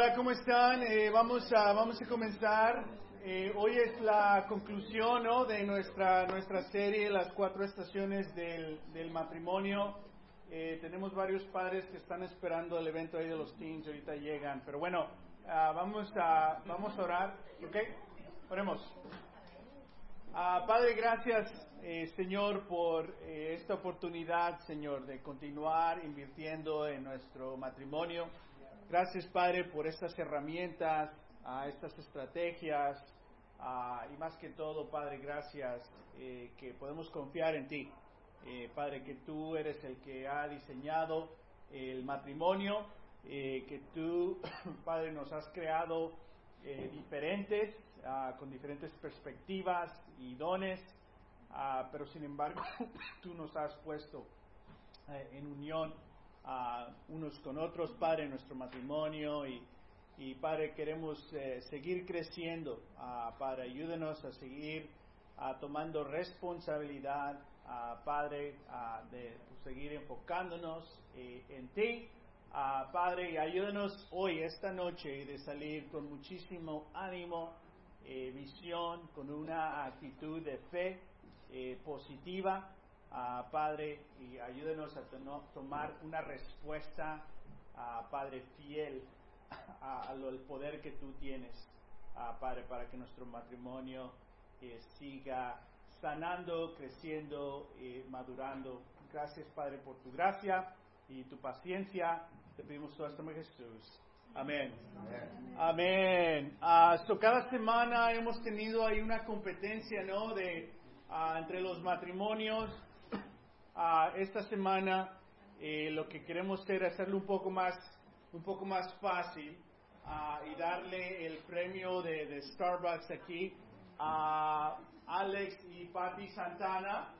Hola, ¿cómo están? Eh, vamos, a, vamos a comenzar. Eh, hoy es la conclusión ¿no? de nuestra, nuestra serie, las cuatro estaciones del, del matrimonio. Eh, tenemos varios padres que están esperando el evento ahí de los teens, ahorita llegan. Pero bueno, ah, vamos, a, vamos a orar, ¿ok? Oremos. Ah, Padre, gracias, eh, Señor, por eh, esta oportunidad, Señor, de continuar invirtiendo en nuestro matrimonio. Gracias, Padre, por estas herramientas, a estas estrategias y más que todo, Padre, gracias eh, que podemos confiar en ti. Eh, Padre, que tú eres el que ha diseñado el matrimonio, eh, que tú, Padre, nos has creado diferentes, ah, con diferentes perspectivas y dones, ah, pero sin embargo tú nos has puesto en unión ah, unos con otros, Padre, nuestro matrimonio y, y Padre, queremos eh, seguir creciendo. Ah, Padre, ayúdenos a seguir ah, tomando responsabilidad, Padre, de seguir enfocándonos eh, en ti. Padre, y ayúdenos hoy, esta noche, de salir con muchísimo ánimo, eh, visión, con una actitud de fe eh, positiva. Ah, Padre, y ayúdenos a tomar una respuesta, ah, Padre, fiel al poder que tú tienes, ah, Padre, para que nuestro matrimonio eh, siga sanando, creciendo, eh, madurando. Gracias, Padre, por tu gracia y tu paciencia. Te pedimos todo esto en Jesús. Amén. Amén. Ah, so cada semana hemos tenido ahí una competencia, ¿no? De ah, entre los matrimonios. Ah, esta semana eh, lo que queremos hacer es hacerlo un poco más, un poco más fácil ah, y darle el premio de, de Starbucks aquí a Alex y Patty Santana.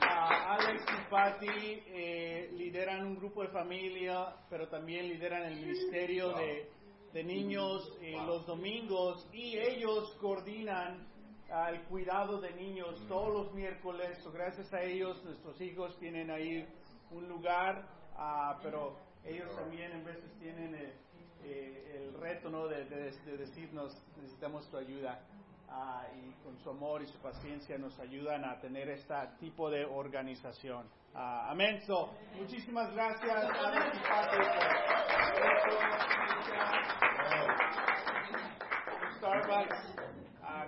Ah, Alex y Patty eh, lideran un grupo de familia, pero también lideran el ministerio de, de niños eh, los domingos y ellos coordinan el cuidado de niños todos los miércoles. So, gracias a ellos, nuestros hijos tienen ahí un lugar, ah, pero ellos también en veces tienen eh, eh, el reto ¿no? de, de- de decirnos necesitamos tu ayuda. Ah, y con su amor y su paciencia nos ayudan a tener este tipo de organización. Ah, amén. So, muchísimas gracias. Starbucks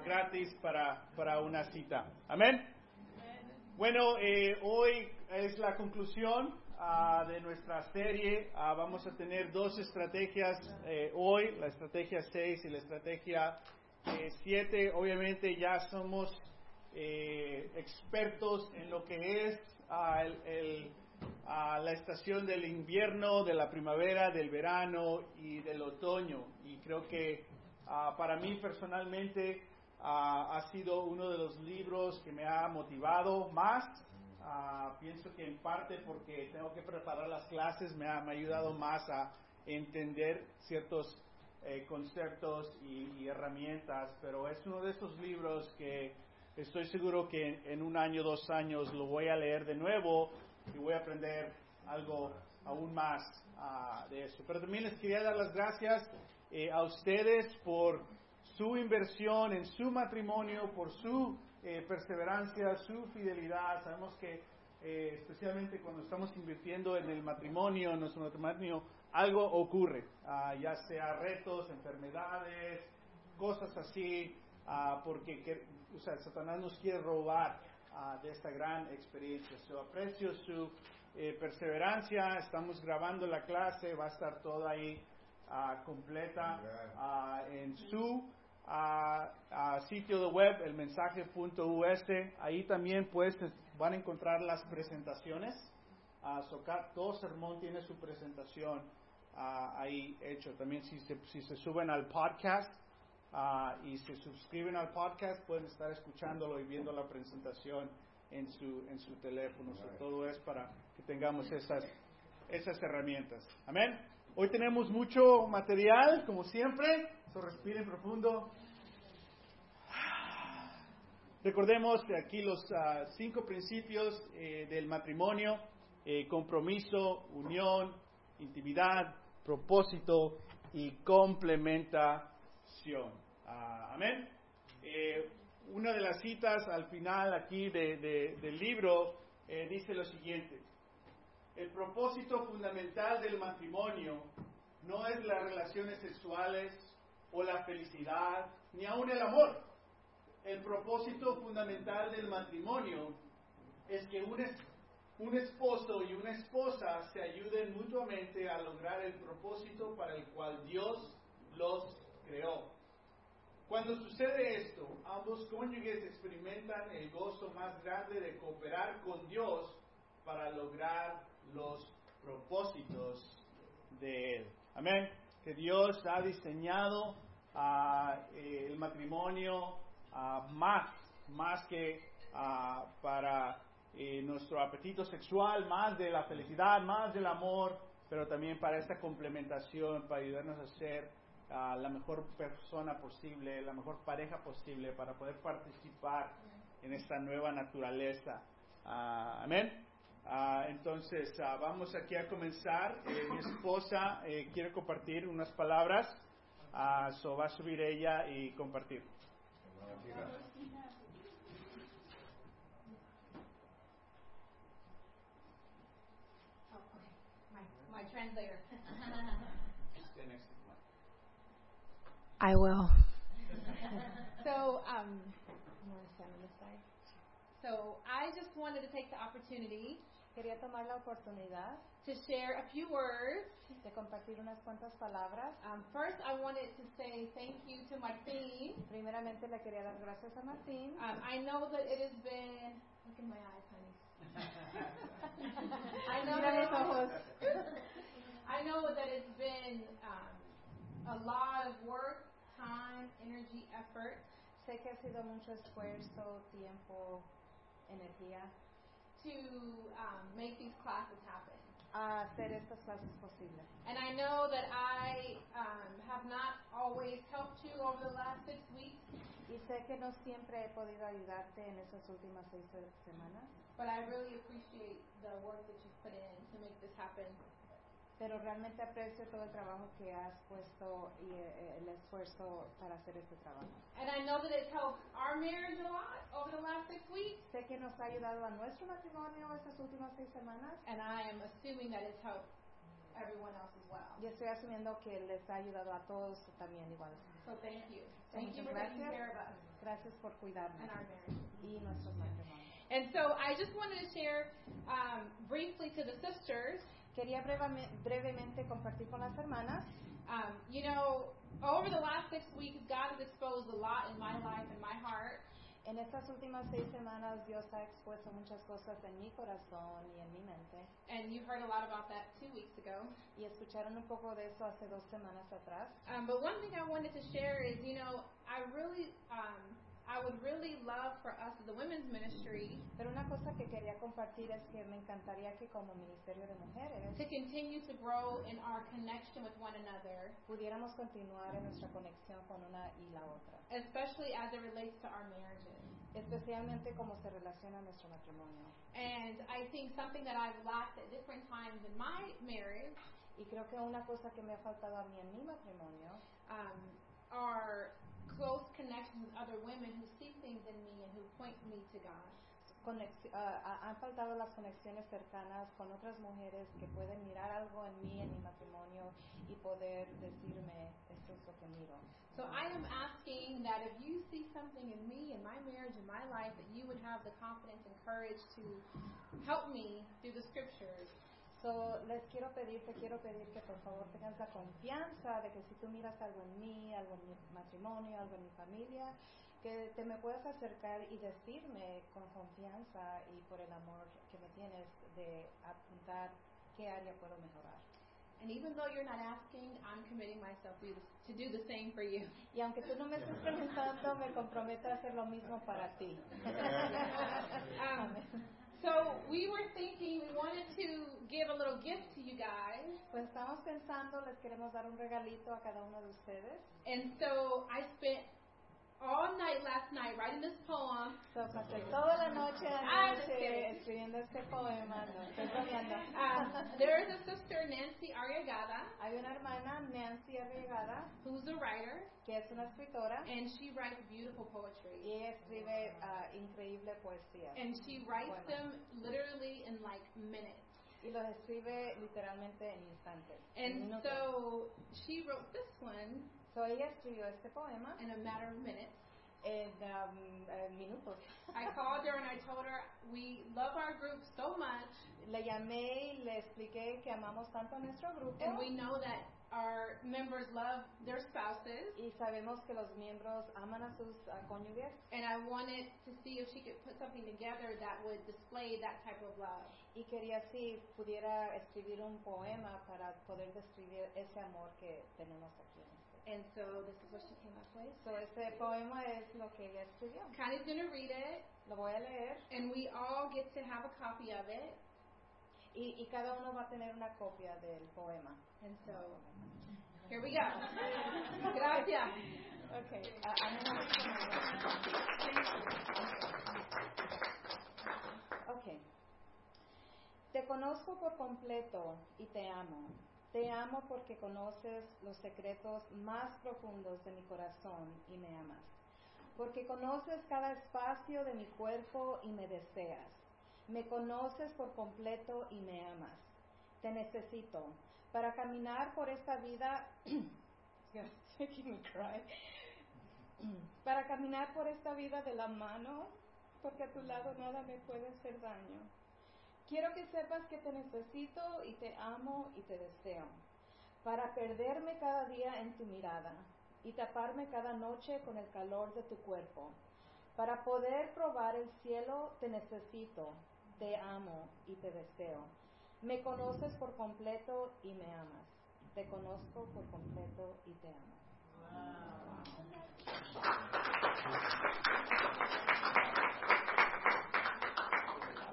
gratis para, para una cita. Amén. Bueno, eh, hoy es la conclusión ah, de nuestra serie. Ah, vamos a tener dos estrategias eh, hoy, la estrategia 6 y la estrategia 7. Obviamente ya somos eh, expertos en lo que es ah, el- el, la estación del invierno, de la primavera, del verano y del otoño. Y creo que para mí personalmente ah, ha sido uno de los libros que me ha motivado más. Ah, pienso que en parte porque tengo que preparar las clases me ha, me ha ayudado más a entender ciertos eh, conceptos y, herramientas, pero es uno de esos libros que estoy seguro que en, un año, dos años lo voy a leer de nuevo y voy a aprender algo aún más ah, de eso. Pero también les quería dar las gracias eh, a ustedes por su inversión en su matrimonio, por su eh, perseverancia, su fidelidad. Sabemos que eh, especialmente cuando estamos invirtiendo en el matrimonio, en nuestro matrimonio, algo ocurre, ah, ya sea retos, enfermedades, cosas así, ah, porque que- o sea, Satanás nos quiere robar ah, de esta gran experiencia. So, aprecio su eh, perseverancia, estamos grabando la clase, va a estar toda ahí ah, completa ah, en su ah, ah, sitio de web, el mensaje.us. Ahí también pues es- van a encontrar las presentaciones. Ah, so, todo sermón tiene su presentación ah, ahí hecho. También si se, si se suben al podcast ah, y se suscriben al podcast, pueden estar escuchándolo y viendo la presentación en su, en su teléfono. So, todo es para que tengamos esas, esas herramientas. Amén. Hoy tenemos mucho material, como siempre. So, respiren profundo. Recordemos que aquí los ah, cinco principios eh, del matrimonio, eh, compromiso, unión, intimidad, propósito y complementación. Ah, amén. Eh, una de las citas al final aquí del libro dice lo siguiente. El propósito fundamental del matrimonio no es las relaciones sexuales o la felicidad, ni aun el amor. El propósito fundamental del matrimonio es que un, esposo y una esposa se ayuden mutuamente a lograr el propósito para el cual Dios los creó. Cuando sucede esto, ambos cónyuges experimentan el gozo más grande de cooperar con Dios para lograr los propósitos de Él. Amén. Que Dios ha diseñado uh, el matrimonio uh, más, más que uh, para eh, nuestro apetito sexual, más de la felicidad, más del amor, pero también para esta complementación, para ayudarnos a ser la mejor persona posible, la mejor pareja posible para poder participar en esta nueva naturaleza. Ah, amén. Ah, entonces, ah, vamos aquí a comenzar. Eh, mi esposa eh, quiere compartir unas palabras. so va a subir ella y compartir. My translator. I will. so, um, So, I just wanted to take the opportunity Quería tomar la oportunidad to share a few words. de compartir unas cuantas palabras. Um, first, I wanted to say thank you to Martín. Primeramente, le quería dar gracias a Martín. Um, I know that it has been. Look in my eyes, honey. I know that I know that it's been um, a lot of work time, energy, effort. Sé que ha sido mucho esfuerzo, tiempo, energía. To um, make these classes happen. A hacer estas clases posibles. And I know that I um, have not always helped you over the last six weeks. Y sé que no siempre he podido ayudarte en esas últimas seis semanas. But I really appreciate the work that you've put in to make this happen pero realmente aprecio todo el trabajo que has puesto y eh, el esfuerzo para hacer este trabajo. And I know that it's helped our marriage a lot over the last six weeks. Sé que nos ha ayudado a nuestro matrimonio estas últimas seis semanas. And I am assuming that it's helped everyone else as well. Y estoy asumiendo que les ha ayudado a todos también igual. So thank you. Thank you for taking care of us. Gracias por cuidarnos. And our marriage. Y nuestros matrimonios. And so I just wanted to share um, briefly to the sisters quería brevemente compartir con las hermanas. Um, you know, over the last six weeks, God has exposed a lot in my life and my heart. En estas últimas seis semanas Dios ha expuesto muchas cosas en mi corazón y en mi mente. And you heard a lot about that two weeks ago. Y escucharon un poco de eso hace dos semanas atrás. Um, but one thing I wanted to share is, you know, I really um, I would really love for us as a women's ministry Pero una cosa que quería compartir es que me encantaría que como ministerio de mujeres to continue to grow in our connection with one another, pudiéramos continuar en nuestra conexión con una y la otra, especially as it relates to our marriages. especialmente como se relaciona nuestro matrimonio. And I think something that I've lacked at different times in my marriage Y creo que una cosa que me ha faltado a mí en mi matrimonio um, are close connections with other women who see things in me and who point me to God. Uh, han faltado las conexiones cercanas con otras mujeres que pueden mirar algo en mí, en mi matrimonio y poder decirme esto es lo que miro. So I am asking that if you see something in me, in my marriage, in my life, that you would have the confidence and courage to help me through the scriptures So, les quiero pedir, te quiero pedir que por favor tengas la confianza de que si tú miras algo en mí, algo en mi matrimonio, algo en mi familia, que te me puedas acercar y decirme con confianza y por el amor que me tienes de apuntar qué área puedo mejorar. And even though you're not asking, I'm committing myself to do the same for you. Y aunque tú no me estés preguntando, me comprometo a hacer lo mismo para ti. um, So we were thinking we wanted to give a little gift to you guys. Pues estamos pensando les queremos dar un regalito a cada uno de ustedes. And so I spent all night last night writing this poem. So, pasé toda la noche Ah, anoche escribiendo este poema. No, estoy bromeando. Um, there is a sister, Nancy Arriagada, Hay una hermana, Nancy Arriagada, who's a writer, que es una escritora and she writes beautiful poetry. y ella escribe ah, increíble poesía. And she writes Poemas. them literally in like minutes. Y los escribe literalmente en instantes. And so she wrote this one So, ella escribió este poema in a matter of minutes. en um, minutos. I called her and I told her we love our group so much Le llamé y le expliqué que amamos tanto a nuestro grupo and we know that our members love their spouses y sabemos que los miembros aman a sus ah, cónyuges and I wanted to see if she could put something together that would display that type of love. y quería si pudiera escribir un poema para poder describir ese amor que tenemos aquí. And so this is what she came up with. So, este poema es lo que ella escribió. Connie's going to read it Lo voy a leer and we all get to have a copy of it. y, y cada uno va a tener una copia del poema. And so here we go. Gracias. Okay. ah, a mí no me Ok. Te conozco por completo y te amo. Te amo porque conoces los secretos más profundos de mi corazón y me amas. Porque conoces cada espacio de mi cuerpo y me deseas. Me conoces por completo y me amas. Te necesito para caminar por esta vida. Para caminar por esta vida de la mano, porque a tu lado nada me puede hacer daño. Quiero que sepas que te necesito y te amo y te deseo. Para perderme cada día en tu mirada y taparme cada noche con el calor de tu cuerpo. Para poder probar el cielo te necesito, te amo y te deseo. Me conoces por completo y me amas. Te conozco por completo y te amo.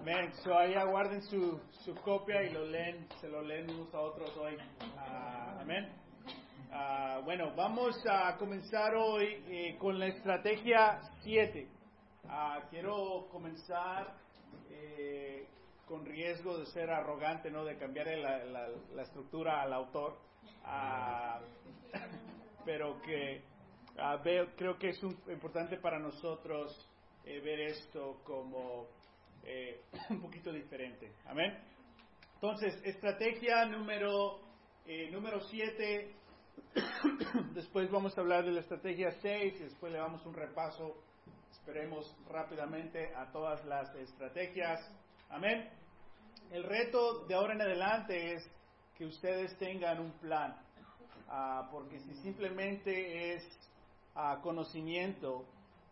Amén. So ahí aguarden su, su copia y lo leen, se lo leen unos a otros hoy. Ah, amén. Ah, bueno, vamos a comenzar hoy eh, con la estrategia 7. quiero comenzar eh, con riesgo de ser arrogante, ¿no? De cambiar la, la- la estructura al autor. Ah, pero que ah, veo, creo que es un- importante para nosotros eh, ver esto como eh, un poquito diferente. Amén. Entonces, estrategia número eh, número 7. después vamos a hablar de la estrategia 6 y después le damos un repaso, esperemos rápidamente, a todas las estrategias. Amén. El reto de ahora en adelante es que ustedes tengan un plan, Ah, porque si simplemente es ah, conocimiento,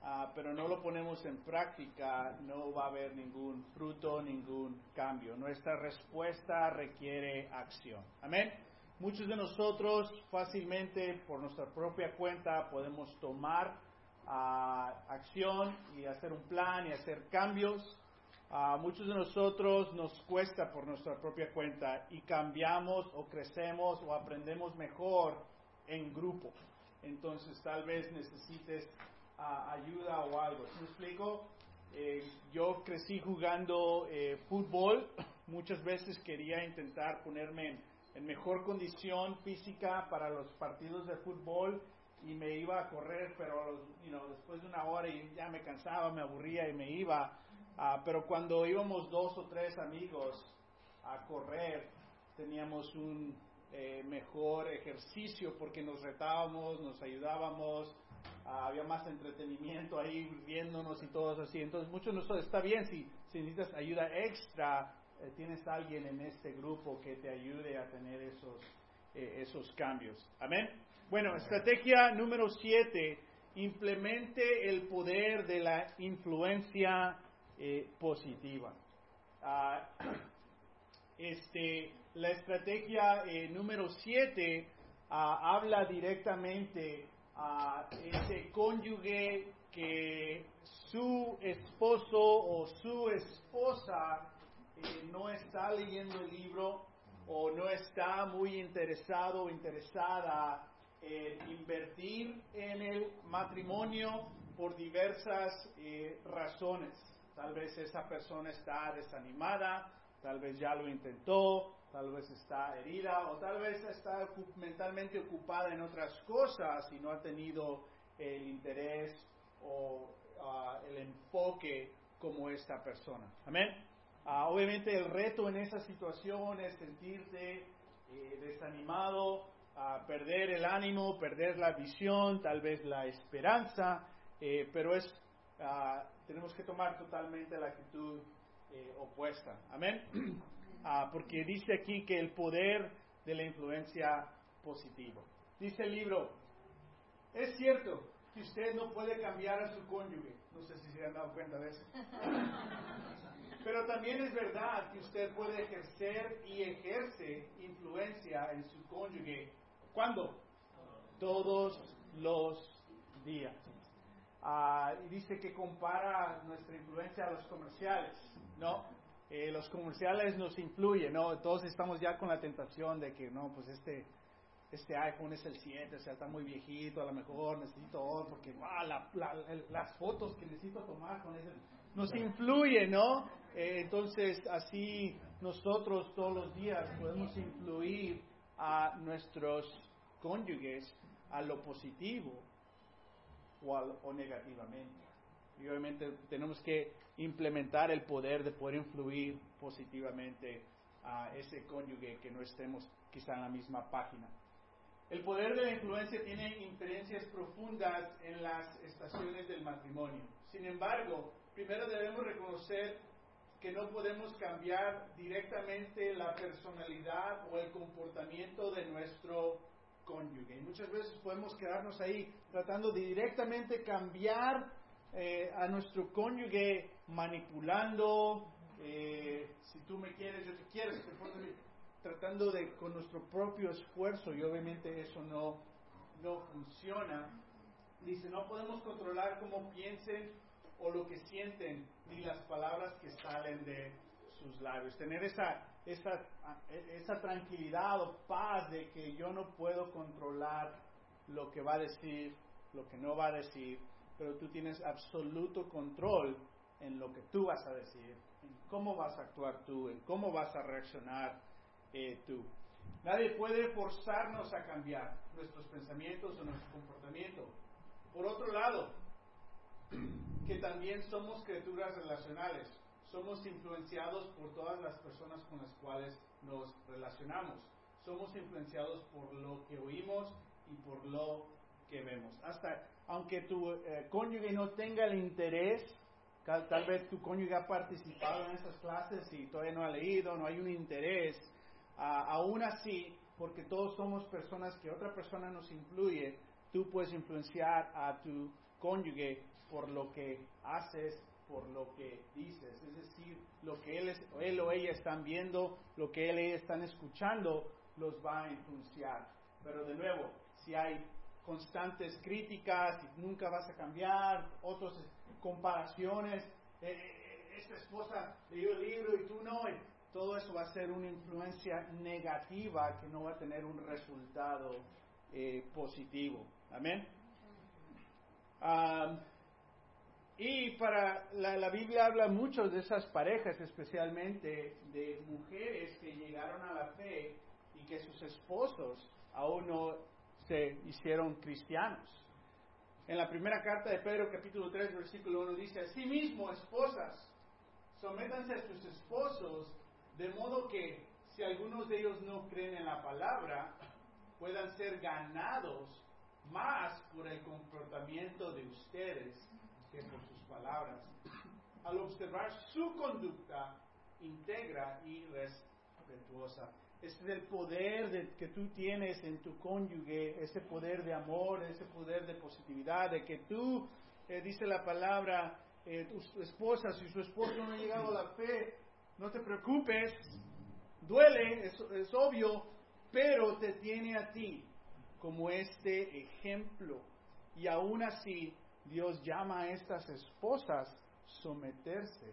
ah, pero no lo ponemos en práctica, no va a haber ningún fruto, ningún cambio. Nuestra respuesta requiere acción. Amén. Muchos de nosotros fácilmente por nuestra propia cuenta podemos tomar ah, acción y hacer un plan y hacer cambios. A muchos de nosotros nos cuesta por nuestra propia cuenta y cambiamos o crecemos o aprendemos mejor en grupo. Entonces tal vez necesites ayuda o algo. ¿Sí ¿Me explico? Eh, yo crecí jugando eh, fútbol. Muchas veces quería intentar ponerme en, en mejor condición física para los partidos de fútbol y me iba a correr, pero you know, después de una hora y ya me cansaba, me aburría y me iba. Ah, pero cuando íbamos dos o tres amigos a correr, teníamos un eh, mejor ejercicio porque nos retábamos, nos ayudábamos, ah, había más entretenimiento ahí viéndonos y todos así. Entonces, muchos de nosotros, está bien si, si necesitas ayuda extra, eh, tienes alguien en este grupo que te ayude a tener esos, eh, esos cambios. Amén. Bueno, estrategia número siete, implemente el poder de la influencia eh, positiva. Ah, este, la estrategia eh, número 7 habla directamente a ese cónyuge que su esposo o su esposa eh, no está leyendo el libro o no está muy interesado o interesada en invertir en el matrimonio por diversas eh, razones. Tal vez esa persona está desanimada, tal vez ya lo intentó, tal vez está herida o tal vez está mentalmente ocupada en otras cosas y no ha tenido el interés o ah, el enfoque como esta persona. Amén. Ah, obviamente el reto en esa situación es sentirse eh, desanimado, a perder el ánimo, perder la visión, tal vez la esperanza, eh, pero es tenemos que tomar totalmente la actitud eh, opuesta. Amén. Ah, porque dice aquí que el poder de la influencia positiva. Dice el libro, es cierto que usted no puede cambiar a su cónyuge. No sé si se han dado cuenta de eso. Pero también es verdad que usted puede ejercer y ejerce influencia en su cónyuge. ¿Cuándo? Todos los días. Ah, y dice que compara nuestra influencia a los comerciales, ¿no? Eh, los comerciales nos influyen, ¿no? Todos estamos ya con la tentación de que, no, pues este, este iPhone es el 7, o sea, está muy viejito, a lo mejor necesito otro, porque las fotos que necesito tomar con ese, nos influye, ¿no? Eh, entonces, así nosotros todos los días podemos influir a nuestros cónyuges a lo positivo o, negativamente. Y obviamente tenemos que implementar el poder de poder influir positivamente a ese cónyuge que no estemos quizá en la misma página. El poder de la influencia tiene inferencias profundas en las estaciones del matrimonio. Sin embargo, primero debemos reconocer que no podemos cambiar directamente la personalidad o el comportamiento de nuestro cónyuge. Y muchas veces podemos quedarnos ahí tratando de directamente cambiar eh, a nuestro cónyuge, manipulando, eh, si tú me quieres, yo te quiero, tratando de con nuestro propio esfuerzo y obviamente eso no, no funciona. Dice, no podemos controlar cómo piensen o lo que sienten, ni las palabras que salen de sus labios. Tener esa esa, esa tranquilidad o paz de que yo no puedo controlar lo que va a decir, lo que no va a decir, pero tú tienes absoluto control en lo que tú vas a decir, en cómo vas a actuar tú, en cómo vas a reaccionar eh, tú. Nadie puede forzarnos a cambiar nuestros pensamientos o nuestro comportamiento. Por otro lado, que también somos criaturas relacionales somos influenciados por todas las personas con las cuales nos relacionamos. Somos influenciados por lo que oímos y por lo que vemos. Hasta aunque tu eh, cónyuge no tenga el interés, tal, vez tu cónyuge ha participado en esas clases y todavía no ha leído, no hay un interés, aún así, porque todos somos personas que otra persona nos influye, tú puedes influenciar a tu cónyuge por lo que haces por lo que dices, es decir, lo que él, él o ella están viendo, lo que él o ella están escuchando, los va a influenciar. Pero de nuevo, si hay constantes críticas y nunca vas a cambiar, otras comparaciones, eh, eh, esta esposa leyó el libro y tú no, todo eso va a ser una influencia negativa que no va a tener un resultado eh, positivo. Amén. Y para la, Biblia habla mucho de esas parejas, especialmente de mujeres que llegaron a la fe y que sus esposos aún no se hicieron cristianos. En la primera carta de Pedro, capítulo 3, versículo 1, dice, Asimismo, esposas, sométanse a sus esposos, de modo que si algunos de ellos no creen en la palabra, puedan ser ganados más por el comportamiento de ustedes por sus palabras. Al observar su conducta íntegra y respetuosa. Es el poder de, que tú tienes en tu cónyuge, ese poder de amor, ese poder de positividad, de que tú, eh, dice la palabra, eh, tu esposa, si su esposo no ha llegado a la fe, no te preocupes, duele, es, es obvio, pero te tiene a ti como este ejemplo. Y aún así Dios llama a estas esposas someterse.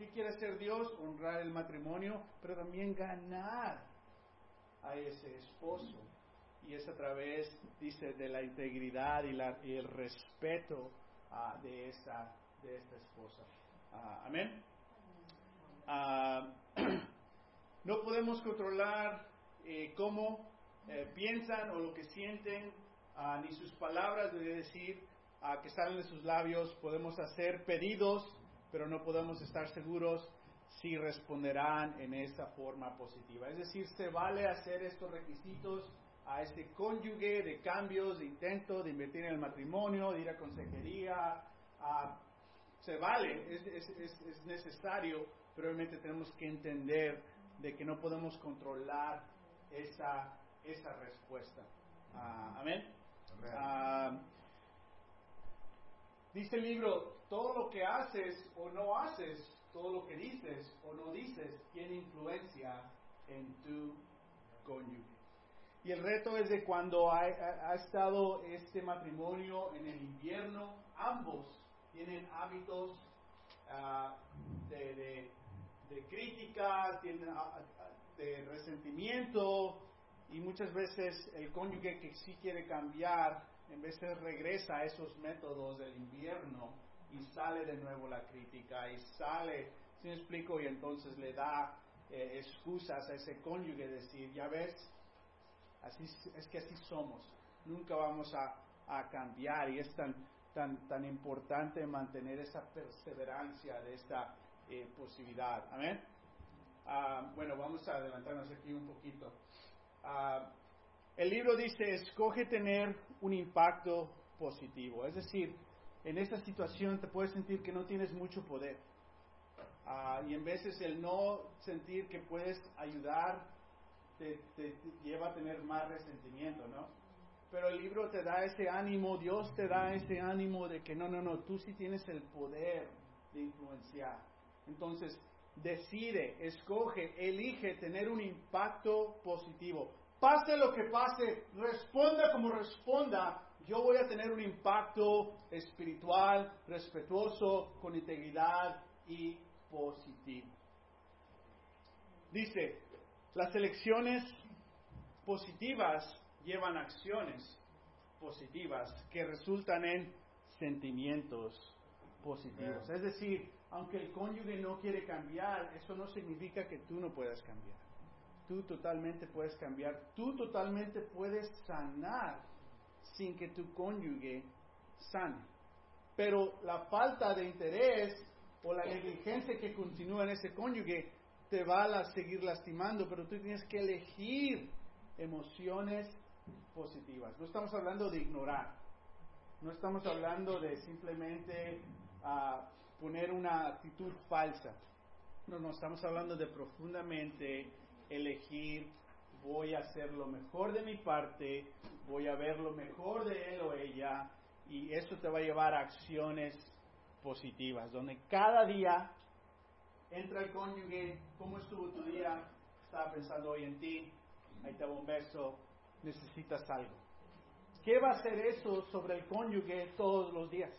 ¿Qué quiere hacer Dios? Honrar el matrimonio, pero también ganar a ese esposo. y es a través, dice, de la integridad y, la, el respeto ah, de, esta, de esta esposa. Ah, amén. Ah, no podemos controlar eh, cómo eh, piensan o lo que sienten, ni sus palabras de decir que salen de sus labios. Podemos hacer pedidos, pero no podemos estar seguros si responderán en esta forma positiva. Es decir, se vale hacer estos requisitos a este cónyuge de cambios, de intento, de invertir en el matrimonio, de ir a consejería. se vale, es, es, es, necesario, pero obviamente tenemos que entender de que no podemos controlar esa, esa respuesta. Ah, amén. Ah, dice el libro, todo lo que haces o no haces todo lo que dices o no dices tiene influencia en tu cónyuge. Y el reto es de cuando ha, estado este matrimonio en el invierno, ambos tienen hábitos ah, de, de, crítica, tienen, ah, ah, de resentimiento, y muchas veces el cónyuge que sí quiere cambiar, en vez de regresa a esos métodos del invierno, y sale de nuevo la crítica y sale, si me explico? Y entonces le da eh, excusas a ese cónyuge, decir, ya ves, así, es que así somos, nunca vamos a, a cambiar y es tan, tan, tan importante mantener esa perseverancia de esta eh, posibilidad. Amén. Ah, bueno, vamos a adelantarnos aquí un poquito. Ah, el libro dice, escoge tener un impacto positivo, es decir, en esa situación te puedes sentir que no tienes mucho poder. Ah, y en veces el no sentir que puedes ayudar te, lleva a tener más resentimiento, ¿no? Pero el libro te da ese ánimo, Dios te da ese ánimo de que no, no, no, tú sí tienes el poder de influenciar. Entonces, decide, escoge, elige tener un impacto positivo. Pase lo que pase, responda como responda, yo voy a tener un impacto espiritual, respetuoso, con integridad y positivo. Dice, las elecciones positivas llevan acciones positivas que resultan en sentimientos positivos. Es decir, aunque el cónyuge no quiere cambiar, eso no significa que tú no puedas cambiar. Tú totalmente puedes cambiar, tú totalmente puedes sanar sin que tu cónyuge sane. Pero la falta de interés o la negligencia que continúa en ese cónyuge te va a seguir lastimando, pero tú tienes que elegir emociones positivas. No estamos hablando de ignorar, no estamos hablando de simplemente uh, poner una actitud falsa. No, no, estamos hablando de profundamente elegir voy a hacer lo mejor de mi parte, voy a ver lo mejor de él o ella, y eso te va a llevar a acciones positivas, donde cada día entra el cónyuge, ¿cómo estuvo tu día? Estaba pensando hoy en ti, ahí te va un beso, necesitas algo. ¿Qué va a hacer eso sobre el cónyuge todos los días?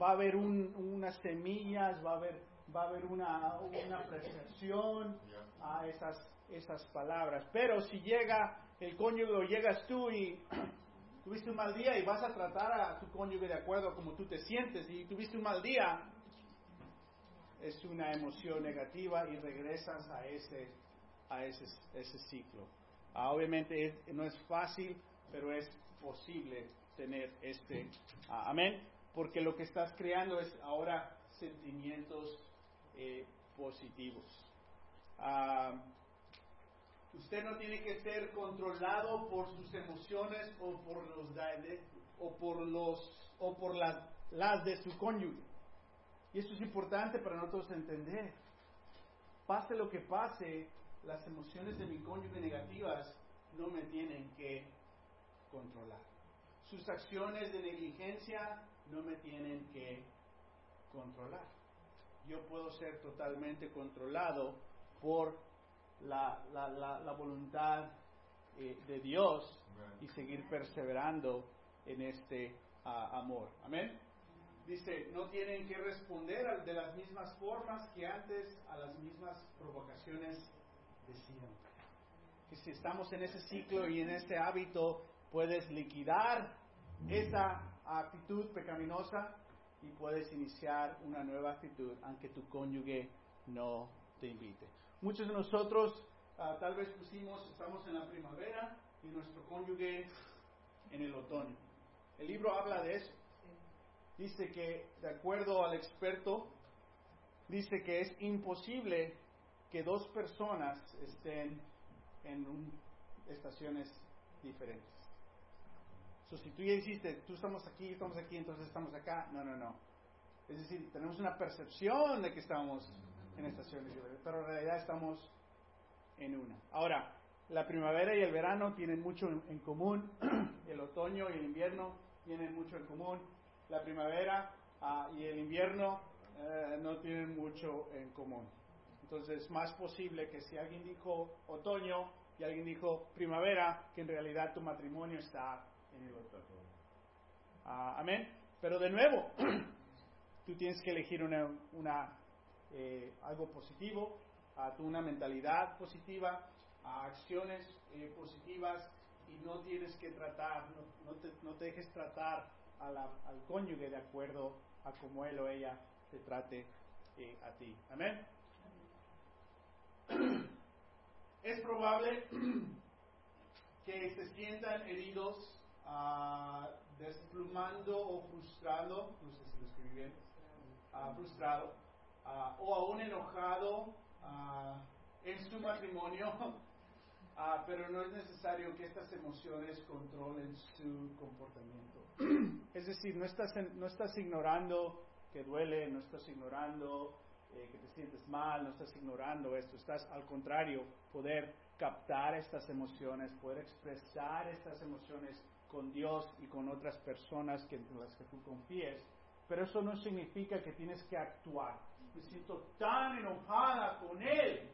Va a haber unas semillas, va a haber, va a haber una, una apreciación a esas esas palabras. Pero si llega el cónyuge o llegas tú y tuviste un mal día y vas a tratar a tu cónyuge de acuerdo a como tú te sientes y tuviste un mal día, es una emoción negativa y regresas a ese, a ese, ese ciclo. Ah, obviamente no es fácil, pero es posible tener este ah, amén, porque lo que estás creando es ahora sentimientos eh, positivos. Ah, Usted no tiene que ser controlado por sus emociones o por los o por los o por las, las de su cónyuge. Y eso es importante para nosotros entender. Pase lo que pase, las emociones de mi cónyuge negativas no me tienen que controlar. Sus acciones de negligencia no me tienen que controlar. Yo puedo ser totalmente controlado por la, la, la, voluntad eh, de Dios y seguir perseverando en este ah, amor. Amén. Dice, no tienen que responder de las mismas formas que antes a las mismas provocaciones decían. que si estamos en ese ciclo y en ese hábito, puedes liquidar esa actitud pecaminosa y puedes iniciar una nueva actitud aunque tu cónyuge no te invite. Muchos de nosotros ah, tal vez pusimos, estamos en la primavera y nuestro cónyuge en el otoño. El libro habla de eso. Dice que, de acuerdo al experto, dice que es imposible que dos personas estén en estaciones diferentes. So, si tú ya hiciste, tú estamos aquí, estamos aquí, entonces estamos acá, no, no, no. Es decir, tenemos una percepción de que estamos en estaciones pero en realidad estamos en una. Ahora, la primavera y el verano tienen mucho en, común, el otoño y el invierno tienen mucho en común, la primavera ah, y el invierno eh, no tienen mucho en común. Entonces es más posible que si alguien dijo otoño y alguien dijo primavera, que en realidad tu matrimonio está. Ah, amén. Pero de nuevo, tú tienes que elegir una, una eh, algo positivo, a una mentalidad positiva, a acciones eh, positivas y no tienes que tratar, no, te, no te, dejes tratar al cónyuge de acuerdo a como él o ella te trate eh, a ti. Amén. Es probable que se sientan heridos, uh, desplumando o frustrado, no sé si lo escribí bien, uh, frustrado, uh, o aún enojado en su matrimonio, pero no es necesario que estas emociones controlen su comportamiento. es decir, no estás, no estás ignorando que duele, no estás ignorando eh, que te sientes mal, no estás ignorando esto, estás al contrario, poder captar estas emociones, poder expresar estas emociones con Dios y con otras personas que, en las que tú confíes. Pero eso no significa que tienes que actuar. Me siento tan enojada con Él.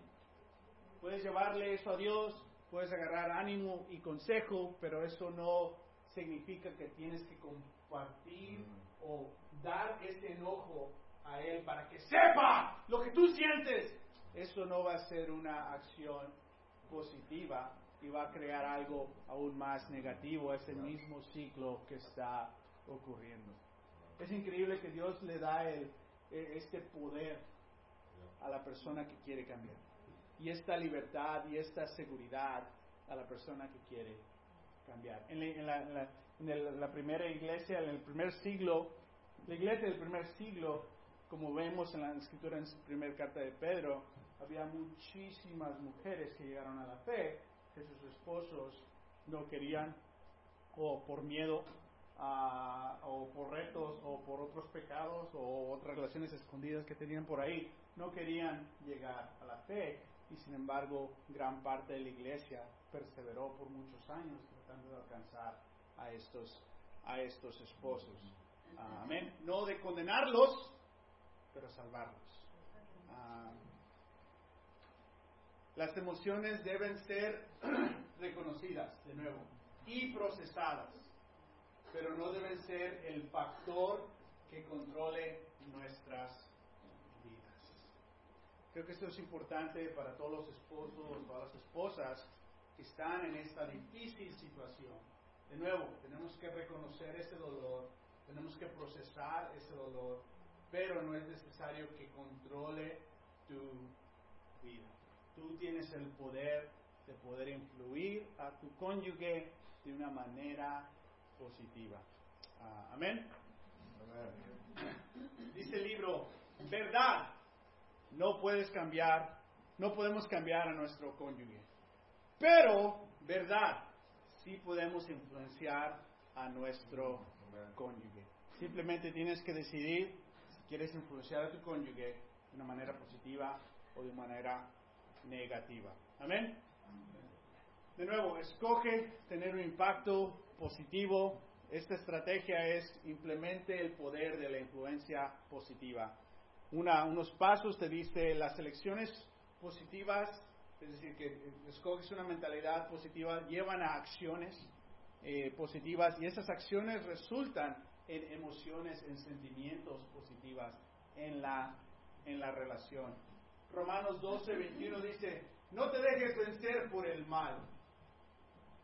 Puedes llevarle eso a Dios, puedes agarrar ánimo y consejo, pero eso no significa que tienes que compartir o dar ese enojo a Él para que sepa lo que tú sientes, eso no va a ser una acción positiva y va a crear algo aún más negativo, ese mismo ciclo que está ocurriendo. Es increíble que Dios le da el, e, este poder a la persona que quiere cambiar. Y esta libertad y esta seguridad a la persona que quiere cambiar. En la, en la primera iglesia, en el primer siglo, la iglesia del primer siglo como vemos en la escritura en su primera carta de Pedro, había muchísimas mujeres que llegaron a la fe, que sus esposos no querían, o por miedo, o por retos, o por otros pecados, o otras relaciones escondidas que tenían por ahí, no querían llegar a la fe. Y sin embargo, gran parte de la iglesia perseveró por muchos años tratando de alcanzar a estos, a estos esposos. Amén. No de condenarlos, pero salvarlos. Ah, las emociones deben ser reconocidas, de nuevo, y procesadas, pero no deben ser el factor que controle nuestras vidas. Creo que esto es importante para todos los esposos, todas las esposas que están en esta difícil situación. De nuevo, tenemos que reconocer ese dolor, tenemos que procesar ese dolor pero no es necesario que controle tu vida. Tú tienes el poder de poder influir a tu cónyuge de una manera positiva. Ah, amén. Dice el libro, verdad, no puedes cambiar, no podemos cambiar a nuestro cónyuge. Pero, verdad, sí podemos influenciar a nuestro cónyuge. Simplemente tienes que decidir quieres influenciar a tu cónyuge de una manera positiva o de manera negativa. Amén. De nuevo, escoge tener un impacto positivo. Esta estrategia es implemente el poder de la influencia positiva. Unos pasos te dice las elecciones positivas, es decir, que escoges una mentalidad positiva, llevan a acciones eh, positivas y esas acciones resultan en emociones, en sentimientos positivas en la, en la relación. Romanos 12, 21 dice, No te dejes vencer por el mal.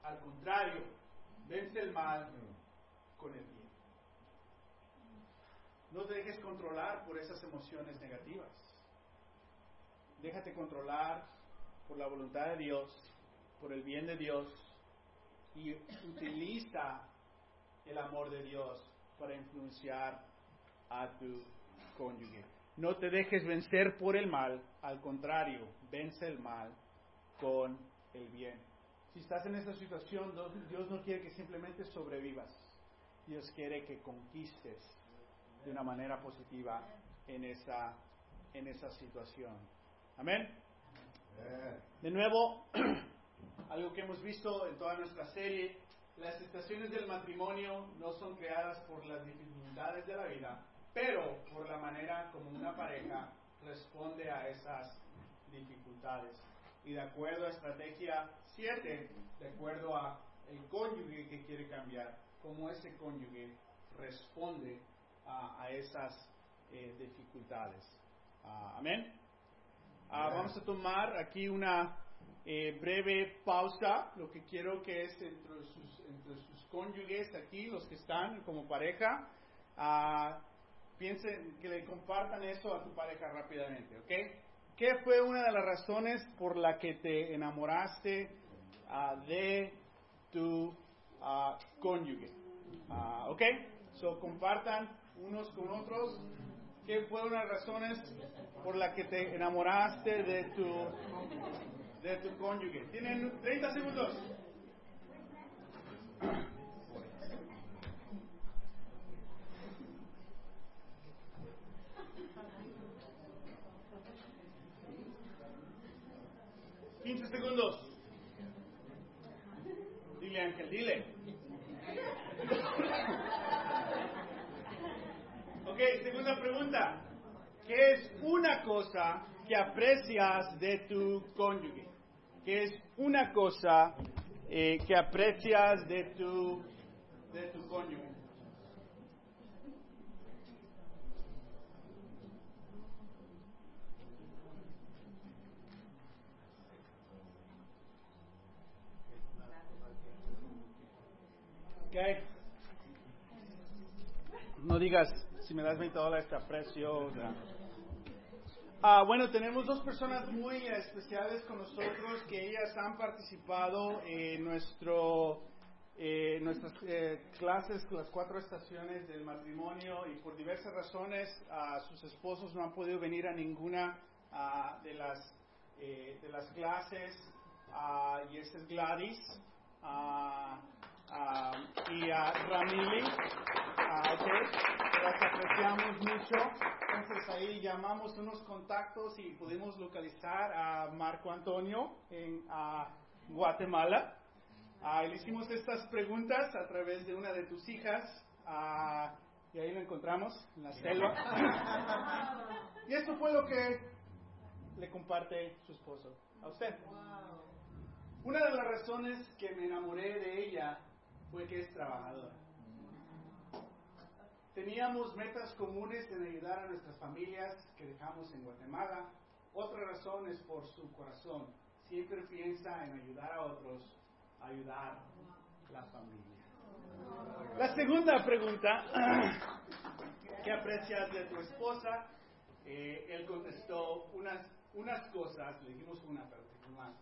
Al contrario, vence el mal con el bien. No te dejes controlar por esas emociones negativas. Déjate controlar por la voluntad de Dios, por el bien de Dios y utiliza el amor de Dios para influenciar a tu cónyuge. No te dejes vencer por el mal, al contrario, vence el mal con el bien. Si estás en esa situación, Dios no quiere que simplemente sobrevivas. Dios quiere que conquistes de una manera positiva en esa, en esa situación. Amén. De nuevo, algo que hemos visto en toda nuestra serie, las estaciones del matrimonio no son creadas por las dificultades de la vida, pero por la manera como una pareja responde a esas dificultades. Y de acuerdo a estrategia 7, de acuerdo a el cónyuge que quiere cambiar, cómo ese cónyuge responde a, esas eh, dificultades. Ah, amén. Ah, vamos a tomar aquí una eh, breve pausa. Lo que quiero que es entre sus, entre sus cónyuges aquí, los que están como pareja, uh, piensen que le compartan eso a tu pareja rápidamente, ¿ok? ¿Qué fue una de las razones por la que te enamoraste uh, de tu uh, cónyuge? Uh, ¿Ok? So, compartan unos con otros. ¿Qué fue una de las razones por la que te enamoraste de tu, de tu cónyuge? Tienen 30 segundos. 15 segundos. Dile, Ángel, dile. Ok, segunda pregunta. ¿Qué es una cosa que aprecias de tu cónyuge? ¿Qué es una cosa eh, que aprecias de tu, de tu cónyuge? No digas, si me das 20 dólares te aprecio. Ah, bueno, tenemos dos personas muy especiales con nosotros que ellas han participado en nuestro, eh, nuestras eh, clases, las cuatro estaciones del matrimonio y por diversas razones a sus esposos no han podido venir a ninguna ah, de, las, eh, de las clases. Ah, y esa es Gladys y a Ramili, okay, las apreciamos mucho. Entonces ahí llamamos unos contactos y pudimos localizar a Marco Antonio en Guatemala. le hicimos estas preguntas a través de una de tus hijas y ahí lo encontramos en la selva. y esto fue lo que le comparte su esposo a usted. Una de las razones que me enamoré de ella fue que es trabajadora. Teníamos metas comunes en ayudar a nuestras familias que dejamos en Guatemala. Otra razón es por su corazón. Siempre piensa en ayudar a otros, ayudar a la familia. La segunda pregunta, ¿qué aprecias de tu esposa? Eh, él contestó unas, unas cosas, le dijimos una, pero más